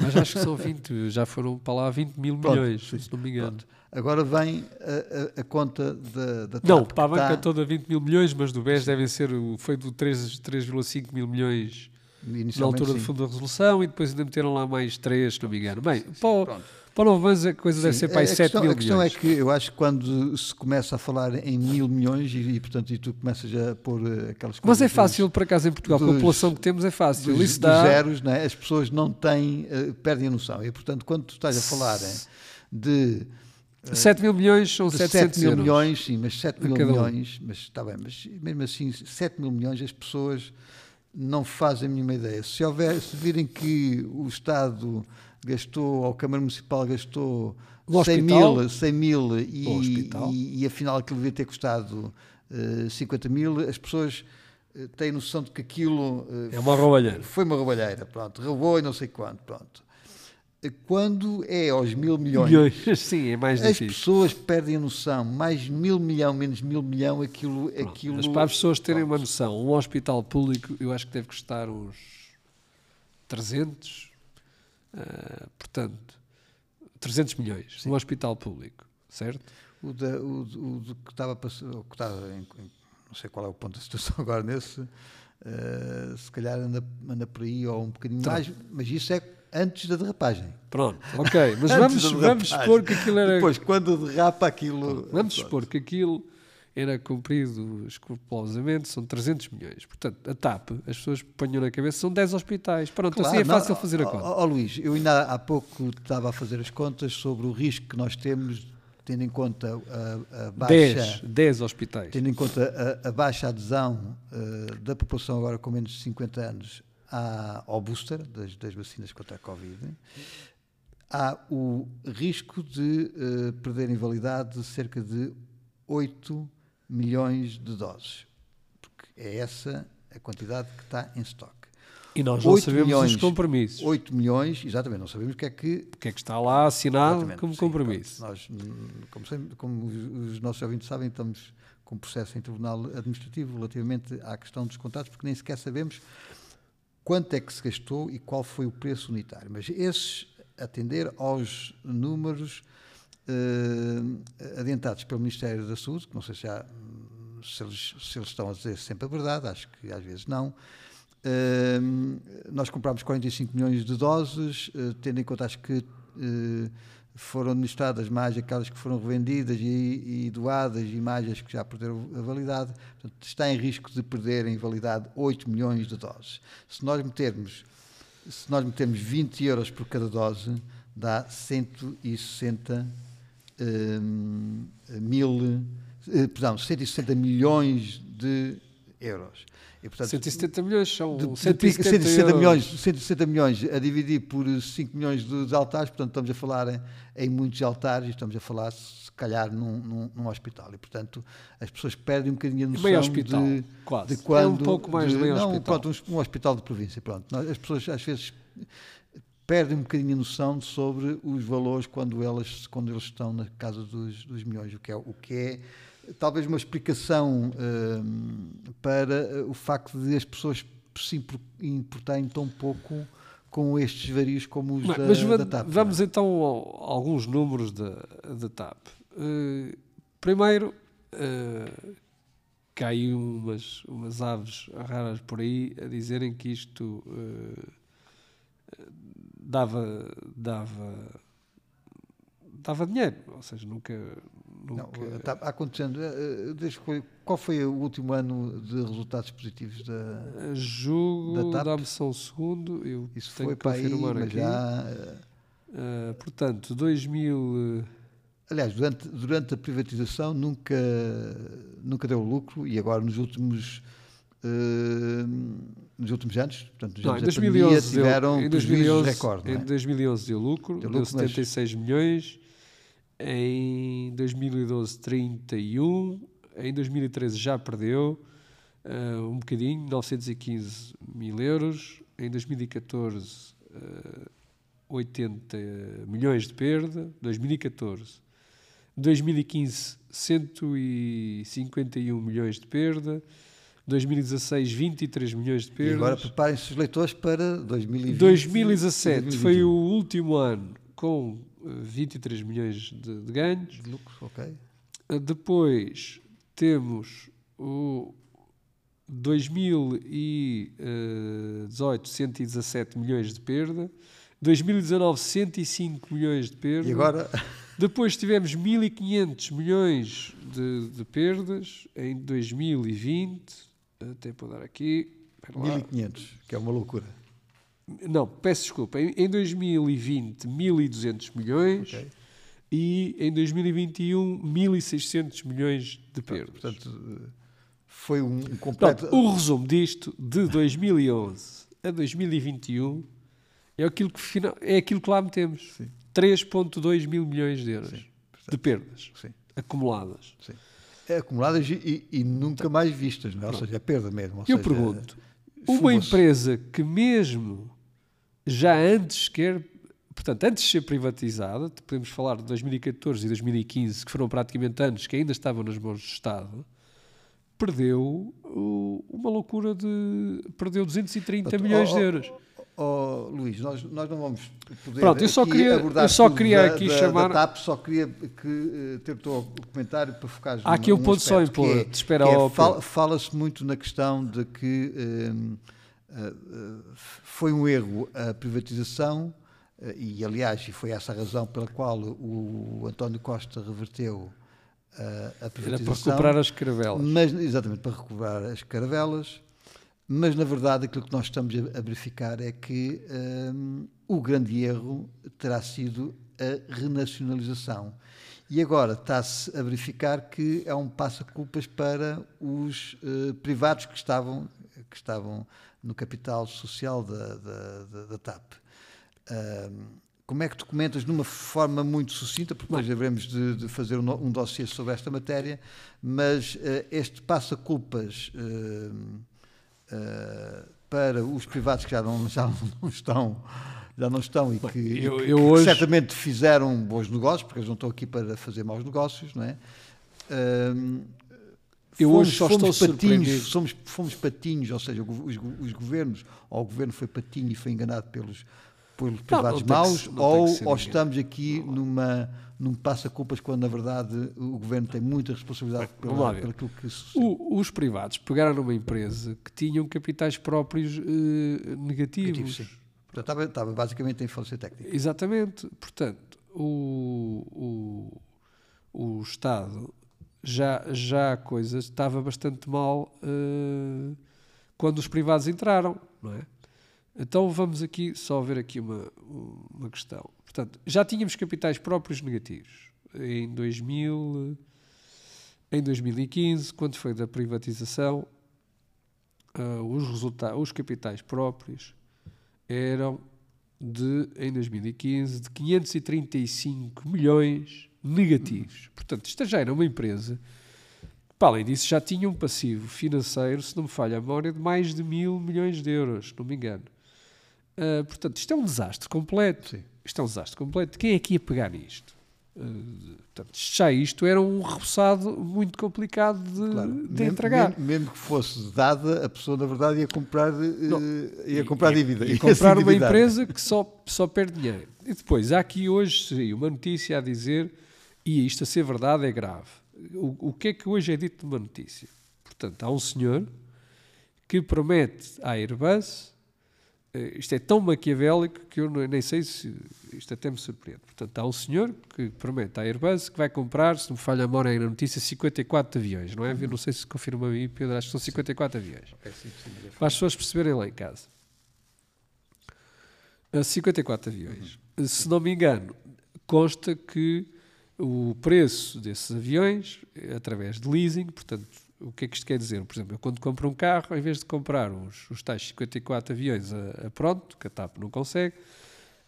Mas acho que são 20, já foram para lá 20 mil pronto, milhões, sim, se não me engano. Pronto. Agora vem a, a, a conta da, da Não, para a banca está... toda 20 mil milhões, mas do BES devem ser, foi do 3,5 mil milhões na altura sim. do Fundo da Resolução e depois ainda meteram lá mais 3, se não me engano. Bem, sim, para, para o Novo Banzo a coisa sim, deve ser para aí 7 questão, mil milhões. A questão milhões. é que eu acho que quando se começa a falar em mil milhões e, e portanto, e tu começas a pôr eh, aquelas coisas... Mas é fácil, dos, por acaso, em Portugal, dos, a população que temos é fácil. Dos, Isso dá... zeros, né? as pessoas não têm, uh, perdem a noção. E, portanto, quando tu estás a falar de... Uh, 7 mil milhões são 700 7 mil milhões, sim, mas 7 mil milhões, um. mas está bem, mas mesmo assim, 7 mil milhões as pessoas não fazem a mínima ideia. Se, houver, se virem que o Estado gastou, ou a Câmara Municipal gastou 100 mil, 100 mil e, e, e, afinal aquilo devia ter custado uh, eh, 50 mil, as pessoas uh, têm noção de que aquilo uh, é uma roubalheira. Foi uma roubalheira, pronto, roubou e não sei quanto, pronto. Quando é aos mil milhões, milhões. [LAUGHS] Sim, é mais as difícil. pessoas perdem a noção. Mais mil milhão, menos mil milhão, aquilo. Pronto, aquilo mas para as pessoas terem Pronto. uma noção, um hospital público eu acho que deve custar uns 300, uh, portanto, 300 milhões. Sim. Um hospital público, certo? O, da, o, o, o que estava, o que estava em, não sei qual é o ponto da situação [LAUGHS] agora nesse, uh, se calhar anda, anda por aí ou um bocadinho então, mais, mas isso é antes da derrapagem. Pronto, ok, mas vamos, vamos supor que aquilo era. Depois, quando derrapa aquilo. Vamos supor que aquilo era cumprido escrupulosamente, são 300 milhões. Portanto, a TAP, as pessoas ponham na cabeça, são 10 hospitais. Pronto, claro, assim é fácil não, fazer a conta. Ó, Luís, eu ainda há pouco estava a fazer as contas sobre o risco que nós temos, tendo em conta a, a baixa. 10, 10 hospitais. Tendo em conta a, a baixa adesão uh, da população agora com menos de 50 anos há, ao booster das, das vacinas contra a Covid, há o risco de uh, perder invalidade de cerca de 8 milhões de doses, porque é essa a quantidade que está em estoque. E nós não sabemos milhões, os compromissos. 8 milhões, exatamente, não sabemos o que é que... O que é que está lá assinado como sim, compromisso. Nós, como, sempre, como os nossos ouvintes sabem, estamos com processo em tribunal administrativo relativamente à questão dos contratos, porque nem sequer sabemos quanto é que se gastou e qual foi o preço unitário. Mas esses, atender aos números eh, adiantados pelo Ministério da Saúde, que não sei se, já, se, eles, se eles estão a dizer sempre a verdade, acho que às vezes não, Uh, nós comprámos 45 milhões de doses, uh, tendo em conta acho que foram administradas mais aquelas que foram revendidas e, e, doadas e mais as que já perderam a validade. Portanto, está em risco de perder em validade 8 milhões de doses. Se nós metermos, se nós metermos 20 euros por cada dose, dá 160 mil, perdão, 160 milhões de euros. E, portanto, 170 milhões são de, 170, 160 milhões, 160 milhões a dividir por 5 milhões de, altares, portanto estamos a falar em, em, muitos altares e estamos a falar se calhar num, num, num, hospital e portanto as pessoas perdem um bocadinho a noção hospital, de, quase. de quando... É um pouco mais de, de não, hospital. Pronto, um, um, hospital de província, pronto. As pessoas às vezes perdem um bocadinho a noção sobre os valores quando elas quando eles estão na casa dos, dos milhões, o que é o que é talvez uma explicação uh, para o facto de as pessoas se importarem tão pouco com estes varios como os mas, da, mas da TAP. Vamos então a, alguns números da, da TAP. Uh, primeiro, uh, caiu umas, umas aves raras por aí a dizerem que isto uh, dava, dava, dava dinheiro, ou seja, nunca, não, está acontecendo. Eh, eh, qual foi o último ano de resultados positivos da Julgo, da dá-me só um segundo. Eu Isso foi para aí, mas já. Uh, portanto, 2000. Aliás, durante, durante a privatização nunca, nunca deu lucro e agora nos últimos. Uh, nos últimos anos, portanto, nos não, anos em 2011 pandemia, tiveram deu, em 2011, recorde. É? Em 2011 deu lucro, deu, lucro, deu 76 mas... milhões em 2012 31, em 2013 já perdeu uh, um bocadinho, 915 mil euros, em 2014 uh, 80 milhões de perda, 2014, 2015 151 milhões de perda, 2016 23 milhões de perda. E agora preparem-se os leitores para 2020. 2017 foi o último ano com 23 milhões de, de ganhos. De lucros, ok. Ah, depois temos o 2018, 117 milhões de perda. 2019, 105 milhões de perda. E agora? [LAUGHS] Depois tivemos 1.500 milhões de, de, perdas em 2020. Até para dar aqui. 1.500, que é uma loucura. Não, peço desculpa. Em, em 2020, 1.200 milhões. Okay. E em 2021, 1.600 milhões de perdas. Portanto, foi um completo. Pronto, o resumo disto, de 2011 a 2021, é aquilo que, é aquilo que lá metemos: 3,2 mil milhões de euros Sim, de perdas Sim. acumuladas. Sim. É, acumuladas e, e, nunca mais vistas, não é? ou seja, é perda mesmo. Eu seja, pergunto: uma empresa que, mesmo já antes quer, portanto, antes de ser privatizada, podemos falar de 2014 e 2015, que foram praticamente anos que ainda estavam nas mãos do Estado, perdeu uma loucura de. perdeu 230 milhões oh, de euros. Oh, Luís, nós, nós não vamos poder Pronto, eu só queria, abordar eu só queria da, aqui da, chamar. Da TAP, só queria que uh, ter o teu comentário para focar Há aqui um, um ponto só em pôr, é, espera é, fala, Fala-se muito na questão de que. Uh, foi um erro a privatização eh, e, aliás, foi essa a razão pela qual o António Costa reverteu eh, a privatização. Era para recuperar as caravelas. Mas, exatamente, para recuperar as caravelas. Mas, na verdade, aquilo que nós estamos a verificar é que um, o grande erro terá sido a renacionalização. E agora está-se a verificar que é um passa-culpas para os uh, privados que estavam, que estavam no capital social da, da, da, da TAP. como é que tu comentas numa forma muito sucinta, porque depois devemos de, de, fazer um, um dossiê sobre esta matéria, mas uh, este passa-culpas uh, uh, para os privados que já não, já não estão já não estão e que, eu- eu que hoje- certamente fizeram bons negócios, porque eles não estão aqui para fazer maus negócios, não é? Ahm, Eu fomos, hoje só fomos estou patinhos, somos, fomos patinhos, ou seja, os, os governos, ou o governo foi patinho e foi enganado pelos, pelos privados não maus, não ou, que ou ninguém. estamos aqui numa, num passa-culpas quando, na verdade, o governo tem muita responsabilidade pela, pelo aquilo que. O- os privados pegaram numa empresa que tinham capitais próprios eh, negativos. Negativo, sim. Portanto, estava, estava basicamente em falência técnica. Exatamente. Portanto, o, o, o Estado já, já a coisa estava bastante mal eh, quando os privados entraram, não é? Então vamos aqui só ver aqui uma, uma questão. Portanto, já tínhamos capitais próprios negativos em 2000, em 2015, quando foi da privatização, ah, os resultados, os capitais próprios eram de, em 2015, de 535 milhões negativos. Portanto, isto já era uma empresa que, para além disso, já tinha um passivo financeiro, se não me falha a memória, de mais de mil milhões de euros, se não me engano. Ah, portanto, isto é um desastre completo. Sim. Isto é um desastre completo. Quem é que ia pegar nisto? Ah, portanto, já isto era um rebuçado muito complicado de, Claro. de entregar. Mesmo, mesmo que fosse dada, a pessoa, na verdade, ia comprar, eh, ia E- comprar e- dívida. [LAUGHS] Ia se comprar uma empresa que só, só perde dinheiro. E depois, há aqui hoje uma notícia a dizer, e isto a ser verdade é grave. O, o que é que hoje é dito numa notícia? Portanto, há um senhor que promete à Airbus, eh, isto é tão maquiavélico que eu nem sei se isto até me surpreende. Portanto, há um senhor que promete à Airbus que vai comprar, se não me falha a memória aí na notícia, 54 aviões, não é? Eu não sei se confirma aí, Pedro, acho que são 54 aviões É, sim, sim, sim. para as pessoas perceberem lá em casa. Uh, 54 aviões. Uh, Se não me engano, consta que o preço desses aviões, é através de leasing, portanto, o que é que isto quer dizer? Por exemplo, eu quando compro um carro, em vez de comprar os, os tais 54 aviões a, a pronto, que a TAP não consegue,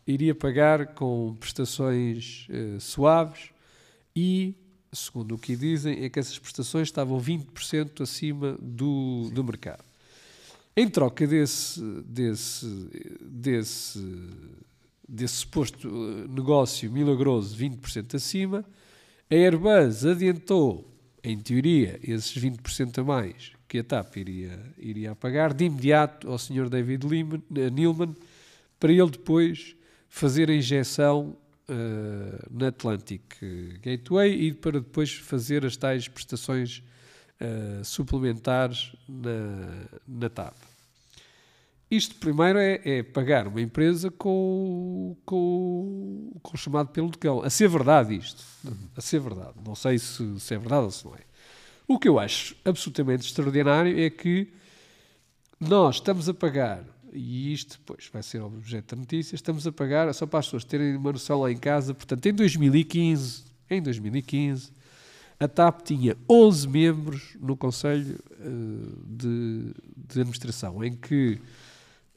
iria pagar com prestações eh, suaves e, segundo o que dizem, é que essas prestações estavam 20% acima do, do mercado. Em troca desse, desse, desse, desse suposto eh, negócio milagroso 20% acima, a Airbus adiantou, em teoria, esses 20% a mais que a TAP iria, iria pagar de imediato ao Sr. David Lehman, eh, Neilman para ele depois fazer a injeção eh, na Atlantic Gateway e para depois fazer as tais prestações eh, suplementares na, na TAP. Isto primeiro é, é pagar uma empresa com, com, com o chamado pelo de cão. A ser verdade isto. A ser verdade. Não sei se, se é verdade ou se não é. O que eu acho absolutamente extraordinário é que nós estamos a pagar, e isto depois vai ser objeto da notícia, estamos a pagar, só para as pessoas terem uma noção lá em casa, portanto, em 2015, em 2015, a TAP tinha 11 membros no Conselho eh, de, de Administração, em que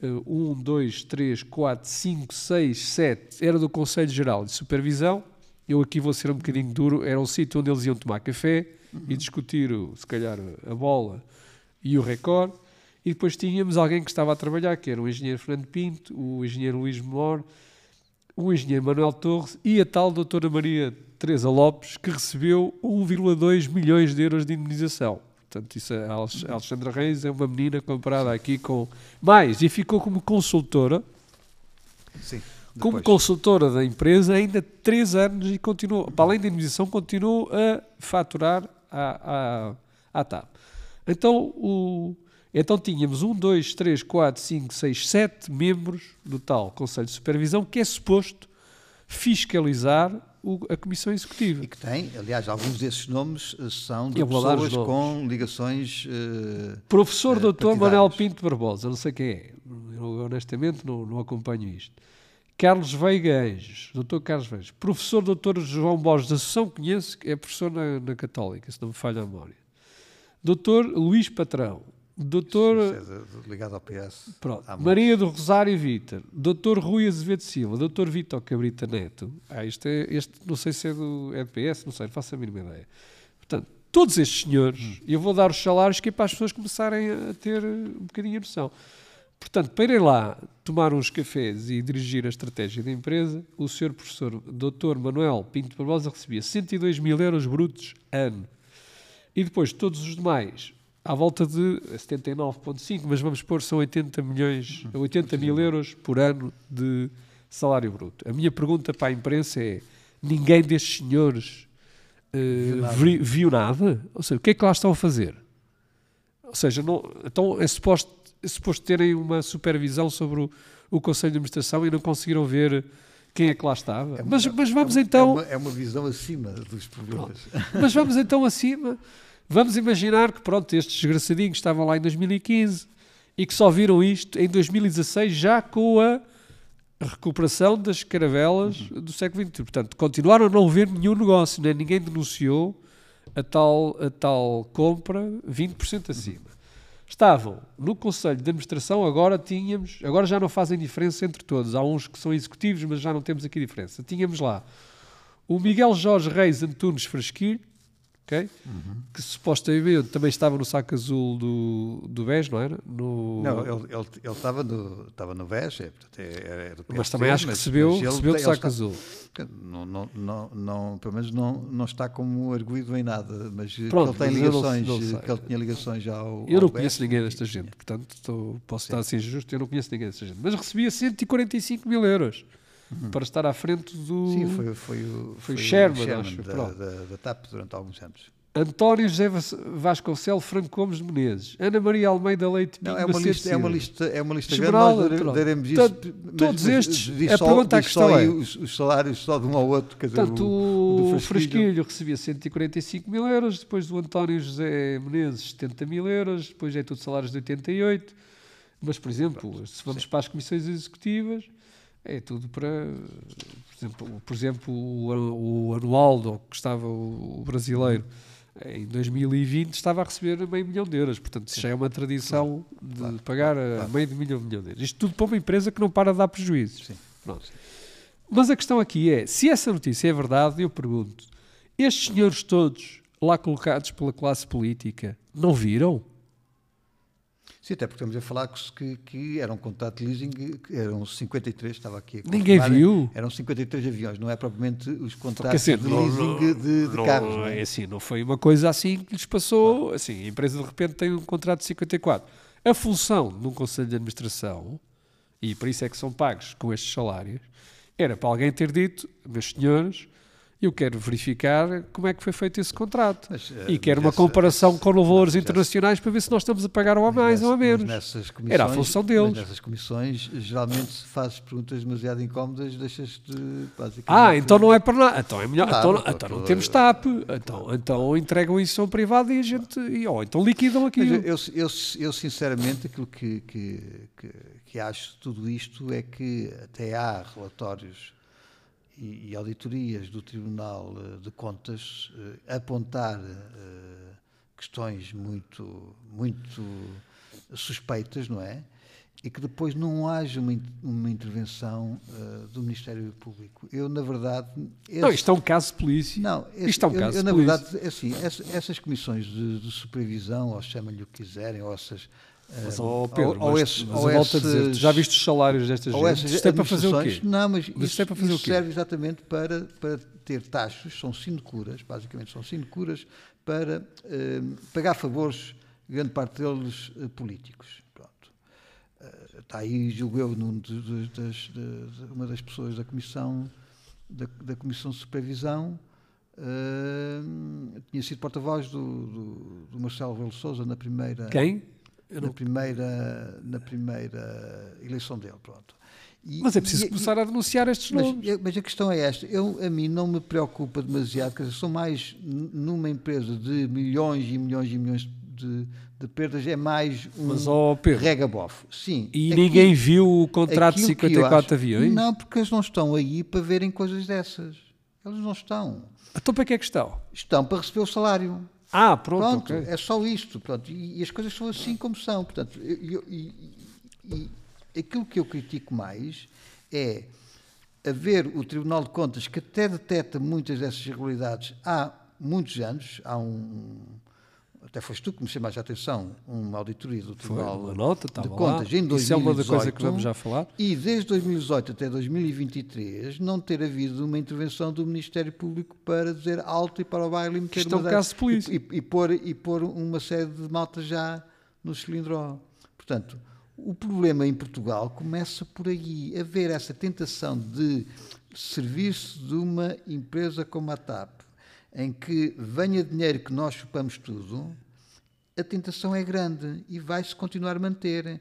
1, 2, 3, 4, 5, 6, 7 era do Conselho Geral de Supervisão. Eu aqui vou ser um bocadinho duro, era um sítio onde eles iam tomar café e discutir, se calhar, a bola e o recorde. E depois tínhamos alguém que estava a trabalhar, que era o engenheiro Fernando Pinto, o engenheiro Luís Mor, o engenheiro Manuel Torres e a tal doutora Maria Teresa Lopes, que recebeu 1,2 milhões de euros de indemnização. Portanto, isso a Alex- a Alexandra Reis é uma menina comparada aqui com... Mais, e ficou como consultora, Sim, como depois. consultora da empresa ainda 3 anos e continuou, para além da indemnização, continuou a faturar à, à, à TAP. Então, o, então tínhamos 1, 2, 3, 4, 5, 6, 7 membros do tal Conselho de Supervisão que é suposto fiscalizar o- a Comissão Executiva. E que tem, aliás, alguns desses nomes eh, são de pessoas com ligações. eh, Professor eh, Dr. Manuel. Pinto Barbosa, não sei quem é, eu, honestamente não, não acompanho isto. Carlos Veiga Anjos, Dr. Carlos Veiga, Professor Dr. João Borges da Associação, conheço, é professor na, na Católica, se não me falha a memória. Dr. Luís Patrão, Isso é ligado ao PS. Pronto. Maria do Rosário Vítor, Dr. Rui Azevedo Silva, Dr. Vítor Cabrita Neto. Ah, este, é, este não sei se é do é do PS, não sei, não faço a mínima ideia. Portanto, todos estes senhores, eu vou dar os salários que é para as pessoas começarem a ter um bocadinho a noção. Portanto, para ir lá tomar uns cafés e dirigir a estratégia da empresa, o senhor professor Dr. Manuel Pinto Barbosa recebia 102 mil euros brutos ano. E depois todos os demais, à volta de 79,5, mas vamos pôr, são 80 milhões, 80 mil euros por ano de salário bruto. A minha pergunta para a imprensa é: ninguém destes senhores uh, viu, viu nada? Ou seja, o que é que lá estão a fazer? Ou seja, não, então é suposto, é suposto terem uma supervisão sobre o, o Conselho de Administração e não conseguiram ver quem é que lá estava. É uma, mas, mas vamos é então. Uma, é uma, visão acima dos problemas. Mas vamos então acima. Vamos imaginar que, pronto, estes desgraçadinhos estavam lá em 2015 e que só viram isto em 2016, já com a recuperação das caravelas uhum. do século XXI. Portanto, continuaram a não ver nenhum negócio, né? ninguém denunciou a tal, a tal compra 20% acima. Uhum. Estavam no Conselho de Administração, agora tínhamos, agora já não fazem diferença entre todos. Há uns que são executivos, mas já não temos aqui diferença. Tínhamos lá o Miguel Jorge Reis Antunes Frasquilho, okay? Uhum. que supostamente também estava no saco azul do, do BES, não era? No... Não, ele, ele, ele estava, no, estava no BES, é, é, do mas também acho que recebeu, mas recebeu do saco está, azul. Não, não, não, não, pelo menos não, não está como arguído em nada, mas Pronto, ele tem ligações, não, não que ele tinha ligações ao. Eu não conheço ninguém desta gente, portanto estou, posso Sim. estar assim justo, eu não conheço ninguém desta gente, mas recebia 145 mil euros. Uhum. para estar à frente do. Sim, foi, foi o, foi, foi Sherman, Sherman acho, da, da, da, TAP durante alguns anos. António José Vasconcelos Franco Gomes Menezes, Ana Maria Almeida Leite Não, é uma lista, é uma lista, é uma lista Esmeralda, grande, nós daremos isso. Tanto, todos estes, a pergunta à questão é... Os, os, salários só de um ao outro. Quer Tanto o, o Frasquilho recebia 145 mil euros, depois do António José Menezes 70 mil euros, depois é tudo salários de 88, mas, por exemplo, Pronto, se vamos sim. para as comissões executivas, é tudo para, por exemplo, por exemplo o, o anual que estava o brasileiro, em 2020 estava a receber meio milhão de euros. Portanto, isso já é uma tradição claro. de claro. pagar claro. meio de milhão, milhão de euros. Isto tudo para uma empresa que não para de dar prejuízos. Sim. Pronto. Mas a questão aqui é, se essa notícia é verdade, eu pergunto, estes senhores todos lá colocados pela classe política não viram? Sim, até porque estamos a falar que, que era um contrato de leasing, eram 53, estava aqui a Ninguém viu? Eram 53 aviões, não é propriamente os contratos assim, de leasing não, de, de não, carros. Não é? é assim, não foi uma coisa assim que lhes passou, assim, a empresa de repente tem um contrato de 54. A função de um conselho de administração, e por isso é que são pagos com estes salários, era para alguém ter dito, meus senhores, eu quero verificar como é que foi feito esse contrato. Mas, e eh, quero uma essa, comparação com valores não, internacionais para ver se nós estamos a pagar ou a mais ou a menos. Era a função deles. nessas comissões, geralmente, se fazes perguntas demasiado incómodas, deixas de. Ah, então não é para nada. Então é melhor. Claro, então, então não temos TAP. Então, então entregam isso a um privado e a gente. Ou então liquidam aquilo. Eu, eu, eu, sinceramente, aquilo que, que, que, que acho de tudo isto é que até há relatórios e, e auditorias do Tribunal eh, de Contas uh, apontar uh, questões muito, muito suspeitas, não é? E que depois não haja uma, uma intervenção uh, do Ministério Público. Eu, na verdade. Esse, não, isto é um caso de polícia. Não, esse, isto é um eu, caso eu, de polícia. Na verdade, é assim, essas, essas comissões de, de supervisão, ou chamem-lhe o que quiserem, ou essas mas, oh Pedro, ou, mas, esses, mas ou esses, a dizer, já viste os salários destas gente? Isto é para fazer o quê? Não, mas, mas isso, é para fazer o quê? serve exatamente para, para ter taxas, são sinecuras, basicamente são sinecuras, para uh, pagar favores, grande parte deles uh, políticos. Pronto. Uh, está aí, julgo eu, num de, de, de, de, uma das pessoas da Comissão, da, da Comissão de Supervisão, tinha sido porta-voz do, do, do Marcelo Velo Souza na primeira... Quem? Na, primeira, na primeira eleição dele. Pronto. E, mas é preciso e, começar a denunciar estes mas, nomes. Mas a questão é esta: eu, a mim não me preocupa demasiado, quer dizer, sou mais numa empresa de milhões e milhões e milhões de, de perdas, é mais um mas, oh, regabof. Sim. E aqui, ninguém viu o contrato de 54 acho, aviões? Não, porque eles não estão aí para verem coisas dessas. Eles não estão. Então para que é que estão? Estão para receber o salário. Ah, pronto. pronto okay. É só isto. Pronto, e, e, as coisas são assim como são. Portanto, eu, eu, e, e, aquilo que eu critico mais é haver o Tribunal de Contas que até detecta muitas dessas irregularidades há muitos anos, há um, até foste tu que me chamaste a atenção, uma auditoria do Tribunal uma nota, de Contas lá. em 2018. Isso é uma da coisa que vamos já falar. E desde 2018 até 2023 não ter havido uma intervenção do Ministério Público para dizer alto e para o baile meter Isto é um caso de polícia. E, e, e, pôr, e pôr uma série de malta já no cilindro. Portanto, o problema em Portugal começa por aí, haver essa tentação de servir-se de uma empresa como a TAP, em que venha dinheiro que nós chupamos tudo, a tentação é grande e vai-se continuar a manter.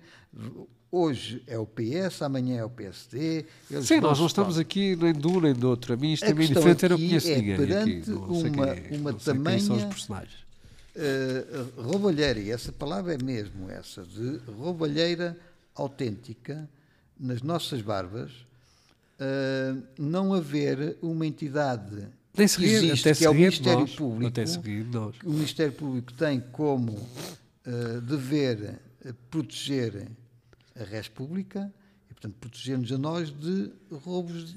Hoje é o PS, amanhã é o PSD. Sim, nós não estamos aqui nem de um nem do outro. A mim isto é bem diferente, eu não conheço é ninguém. Perante aqui. Não uma, é, uma não tamanha. são os personagens. Uh, roubalheira, e essa palavra é mesmo essa, de roubalheira autêntica nas nossas barbas, uh, não haver uma entidade nem se rir, existe, até que é o Ministério nós, Público, até se rir, nós. o Ministério Público tem como uh, dever proteger a res pública e, portanto, proteger-nos a nós de roubos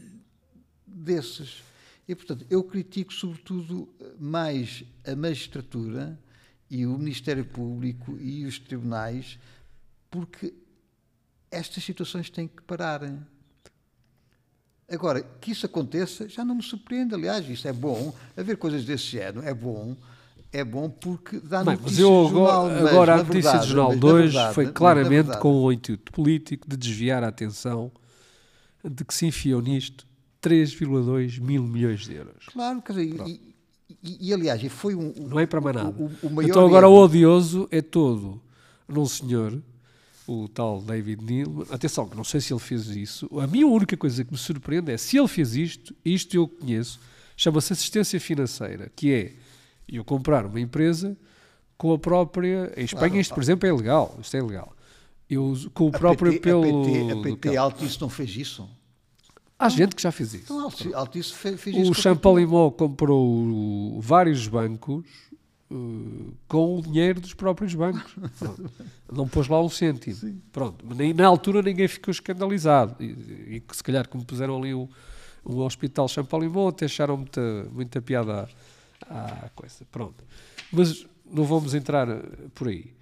desses. E, portanto, eu critico sobretudo mais a magistratura e o Ministério Público e os tribunais, porque estas situações têm que parar. Agora, que isso aconteça já não me surpreende. Aliás, isso é bom. Haver coisas desse género é bom. É bom porque dá Bem, notícias mas eu agora, jornal, mas, agora a notícia verdade, do Jornal mas, de na hoje verdade, foi mas, na claramente com o intuito político de desviar a atenção de que se enfiou nisto 3,2 mil milhões de euros. Claro, quer dizer, e, e, e, aliás, foi um. Não é para mais nada. O, o, o então agora erro. o odioso é todo num senhor, o tal David Neal. Atenção, que não sei se ele fez isso. A minha única coisa que me surpreende é se ele fez isto, isto eu conheço, chama-se assistência financeira, que é eu comprar uma empresa com a própria. Em Espanha, Claro, isto, por ah. exemplo, é legal. Isto é legal. Eu, com o A próprio PT, pelo. A PT, a PT. Altice não fez isso. Há gente que já fez isso. Então, Altice, Altice fe- fez, isso. O a Champalimau comprou vários bancos uh, com o dinheiro dos próprios bancos. [LAUGHS] Pronto. Não pôs lá um cêntimo. Pronto. Nem, na altura ninguém ficou escandalizado. E, que se calhar como puseram ali o, o Hospital Champalimau até acharam muita, muita piada à, à coisa. Pronto. Mas não vamos entrar eh, por aí.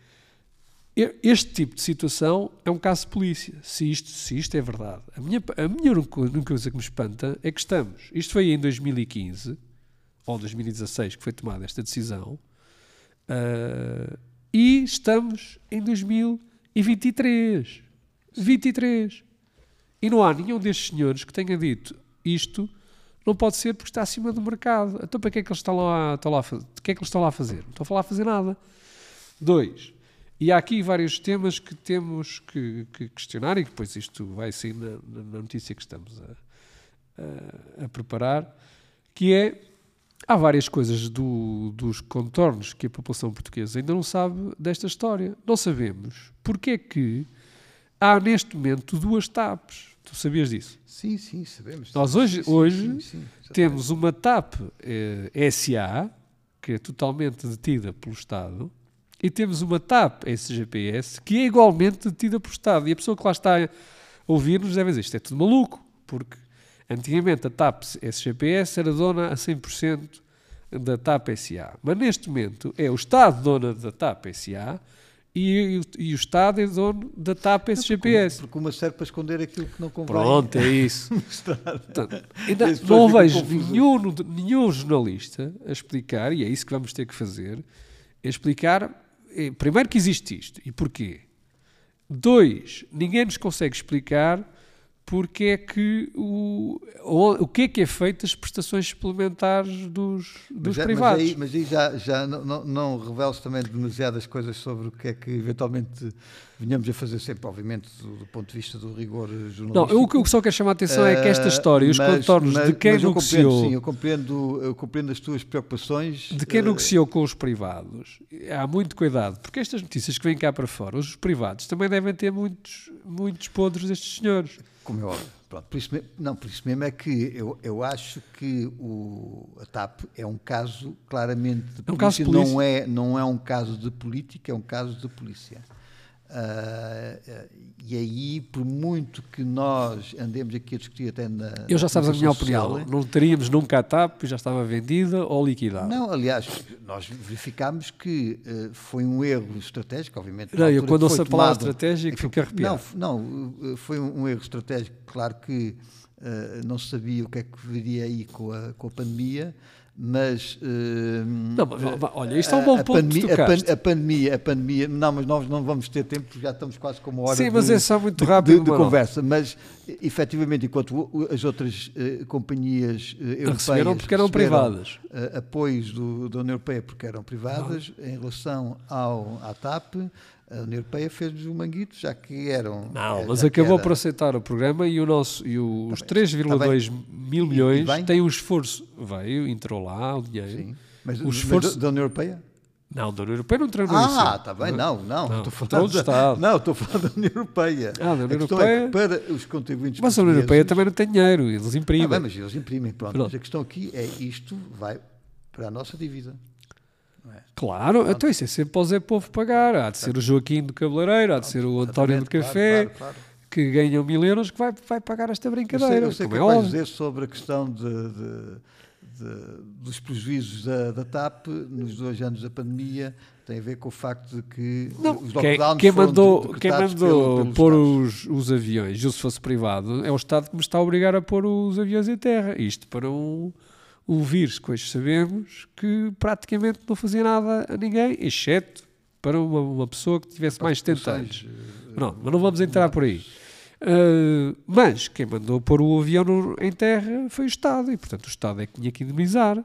Este tipo de situação é um caso de polícia, se isto, se isto é verdade. A minha, a minha única coisa que me espanta é que estamos. Isto foi em 2015, ou 2016, que foi tomada esta decisão, ah, e estamos em 2023. 23. E não há nenhum destes senhores que tenha dito isto não pode ser porque está acima do mercado. Então para que é que eles estão lá, estão lá que é que eles estão lá a fazer? Não estão falar a fazer nada. Dois, e há aqui vários temas que temos que, que questionar e depois isto vai sair na- na notícia que estamos a, a- a preparar, que é, há várias coisas do- dos contornos que a população portuguesa ainda não sabe desta história. Não sabemos porque é que há neste momento duas TAPs. Tu sabias disso? Sim, sim, sabemos. Nós hoje- Sim, hoje sim, sim. Temos uma TAP eh, SA, que é totalmente detida pelo Estado, e temos uma TAP SGPS, que é igualmente detida pelo Estado. E a pessoa que lá está a ouvir-nos deve dizer, isto é tudo maluco, porque antigamente a TAP SGPS era dona a 100% da TAP SA. Mas neste momento é o Estado dona da TAP SA e, e o Estado é dono da TAP SGPS. Porque uma serve para esconder aquilo que não convém. Pronto, é isso. [LAUGHS] Portanto, ainda não vejo nenhum, nenhum jornalista a explicar, e é isso que vamos ter que fazer, é explicar, eh, primeiro, que existe isto e porquê. Dois, ninguém nos consegue explicar porque é que o, o, que é que é feito das prestações suplementares dos, dos Mas, é- privados. Mas aí, mas aí já, já não, não, reveles também demasiadas coisas sobre o que é que eventualmente venhamos a fazer sempre, obviamente, do, do ponto de vista do rigor jornalístico. Não, eu, o que eu só quero chamar a atenção é que esta Eh, história, os mas- contornos mas- de quem mas eu compreendo, negociou... Sim, eu compreendo, eu compreendo as tuas preocupações. De quem eh, negociou com os privados, há muito cuidado, porque estas notícias que vêm cá para fora, os privados também devem ter muitos, muitos podres destes senhores. Como é óbvio. Pronto, por isso mesmo, não, por isso mesmo é que eu, eu acho que o, a TAP é um caso claramente de É um caso de polícia. Não, é, não é um caso de política, é um caso de polícia. Uh, e aí, por muito que nós andemos aqui a discutir até na. Eu já sabes a minha social, opinião. Não teríamos nunca a TAP, já estava vendida ou liquidada. Não, aliás, nós verificámos que uh, foi um erro estratégico, obviamente. Não, eu quando ouço a palavra estratégico fico arrepiado. Não, não, foi um erro estratégico. Claro que uh, não se sabia o que é que viria aí com a, com a pandemia mas, não, mas, olha, isto é um bom ponto pandemia, a, pan, a, pandemia, a pandemia, não, mas nós não vamos ter tempo porque já estamos quase com uma hora Sim, de, mas é só muito rápido de, de conversa, mas efetivamente enquanto as outras uh, companhias uh, europeias receberam porque eram privadas. uh, apoios do, da União Europeia porque eram privadas não. em relação ao à TAP a União Europeia fez-nos o um manguito, já que eram. Não, mas acabou era... por aceitar o programa e, o nosso, e o, os 3,2 tá mil milhões têm um esforço. Veio, entrou lá o dinheiro. Sim. Mas, o esforço... Mas da União Europeia? Não, da União Europeia não entrou. Ah, está bem, não, não. não estou falando do Estado. Não, estou falando da União Europeia. Ah, da União Europeia. É para os contribuintes. Mas a União Europeia também não tem dinheiro, eles imprimem. Ah, bem, mas eles imprimem, pronto. pronto. Mas a questão aqui é isto vai para a nossa dívida. É? Claro, Pronto. então isso é sempre para o Zé Povo pagar. Há de ser o Joaquim do Cabeleireiro, há de ser o António do Café, claro, claro, claro. que ganham mil euros, que vai, vai pagar esta brincadeira. Eu sei, eu sei que é vais dizer sobre a questão de, de, de, dos prejuízos da, da TAP nos dois anos da pandemia tem a ver com o facto de que não, os lockdowns quem, quem mandou, quem mandou pelo, pôr os, os, aviões, se fosse privado, é o Estado que me está a obrigar a pôr os aviões em terra. Isto para um o vírus, que hoje sabemos que praticamente não fazia nada a ninguém, exceto para uma, uma pessoa que tivesse mais de 70 anos. Não, mas não vamos entrar por aí. Uh, mas quem mandou pôr o avião no, em terra foi o Estado, e portanto o Estado é que tinha que indemnizar,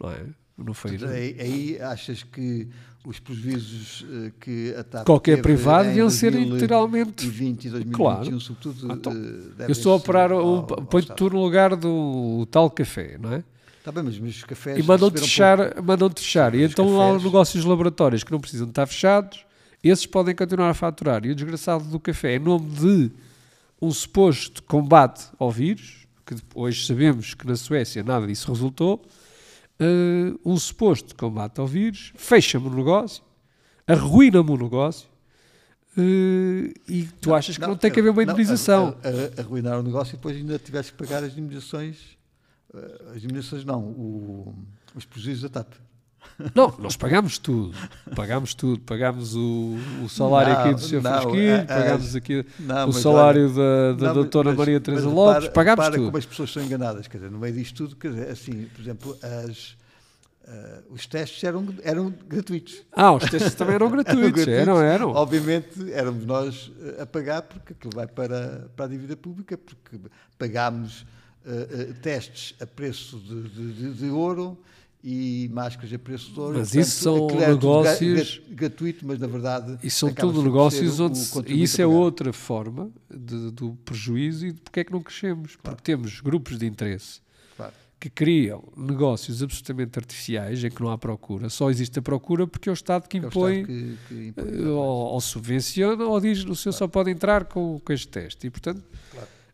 não é? Não foi, aí, aí achas que os prejuízos uh, que a TAP qualquer privado deviam ser literalmente 20 e 2021, claro. sobretudo ah, então, eu estou a operar um, põe-te tu no lugar do tal café, não é? Está bem, mas, os cafés. E mandam-te fechar, mandam fechar. E então lá os negócios laboratórios que não precisam de estar fechados, esses podem continuar a faturar. E o desgraçado do café, em nome de um suposto combate ao vírus, que hoje sabemos que na Suécia nada disso resultou, uh, um suposto combate ao vírus, fecha-me o negócio, arruina-me o negócio. Uh, e tu não, achas que não, não tem que haver uma indemnização? arruinar o negócio e depois ainda tivesse que pagar as indemnizações as diminuições não, o, os prejuízos da TAP. Não, nós pagámos tudo. Pagámos tudo. Pagámos o, o salário não, aqui do Sr. Fresquinho, pagámos aqui não, o salário olha, da, da não, doutora mas, Maria Teresa Lopes, para, pagámos para tudo. como as pessoas são enganadas, quer dizer, no meio disto tudo, quer dizer, assim, por exemplo, as, uh, os testes eram, eram gratuitos. Ah, os testes também eram gratuitos, [LAUGHS] eram, gratuitos. eram, eram. Obviamente éramos nós a pagar, porque aquilo vai para, para a dívida pública, porque pagámos uh, testes a preço de, de, de, ouro e máscaras a preço de ouro. Mas Portanto, isso são negócios. gratuito, mas na verdade. Isso são tudo negócios onde. E isso é outra forma de, do prejuízo e de porque é que não crescemos. Claro. Porque temos grupos de interesse claro. que criam negócios absolutamente artificiais em que não há procura. Só existe a procura porque é o Estado que impõe, é que, que impõe ou, ou, subvenciona ou diz o senhor claro. só pode entrar com, com este teste. E portanto.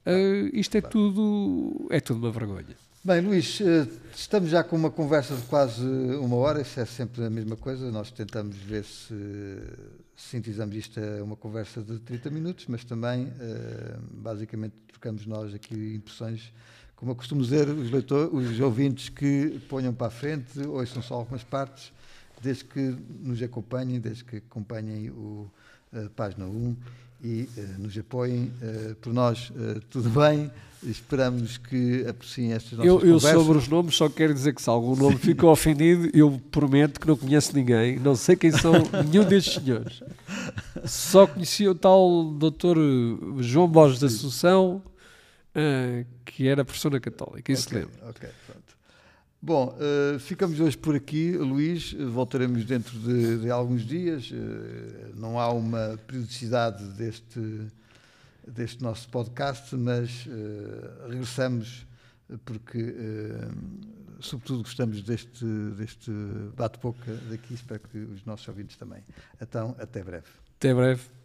Uh, isto é tudo, é tudo uma vergonha. Bem, Luís, uh, estamos já com uma conversa de quase uma hora, isso é sempre a mesma coisa. Nós tentamos ver se sintetizamos isto a uma conversa de 30 minutos, mas também, uh, basicamente, trocamos nós aqui impressões. Como eu costumo dizer, os, leitores, os ouvintes que ponham para a frente, ouçam só algumas partes, desde que nos acompanhem, desde que acompanhem o, a página 1 e uh, nos apoiem. Uh, por nós, uh, tudo bem. Esperamos que apreciem estas nossas eu, eu conversas. Eu sobre os nomes só quero dizer que se algum nome ficou ofendido, eu prometo que não conheço ninguém, não sei quem são [LAUGHS] nenhum destes senhores. Só conhecia o tal doutor João Borges da Assunção, que era professor na Católica, isso okay, lembro. Ok, pronto. Bom, uh, ficamos hoje por aqui, Luís. Voltaremos dentro de, de alguns dias. Uh, não há uma periodicidade deste, deste nosso podcast, mas uh, regressamos porque, sobretudo, gostamos deste, deste bate-boca daqui. Espero que os nossos ouvintes também. Então, até breve. Até breve.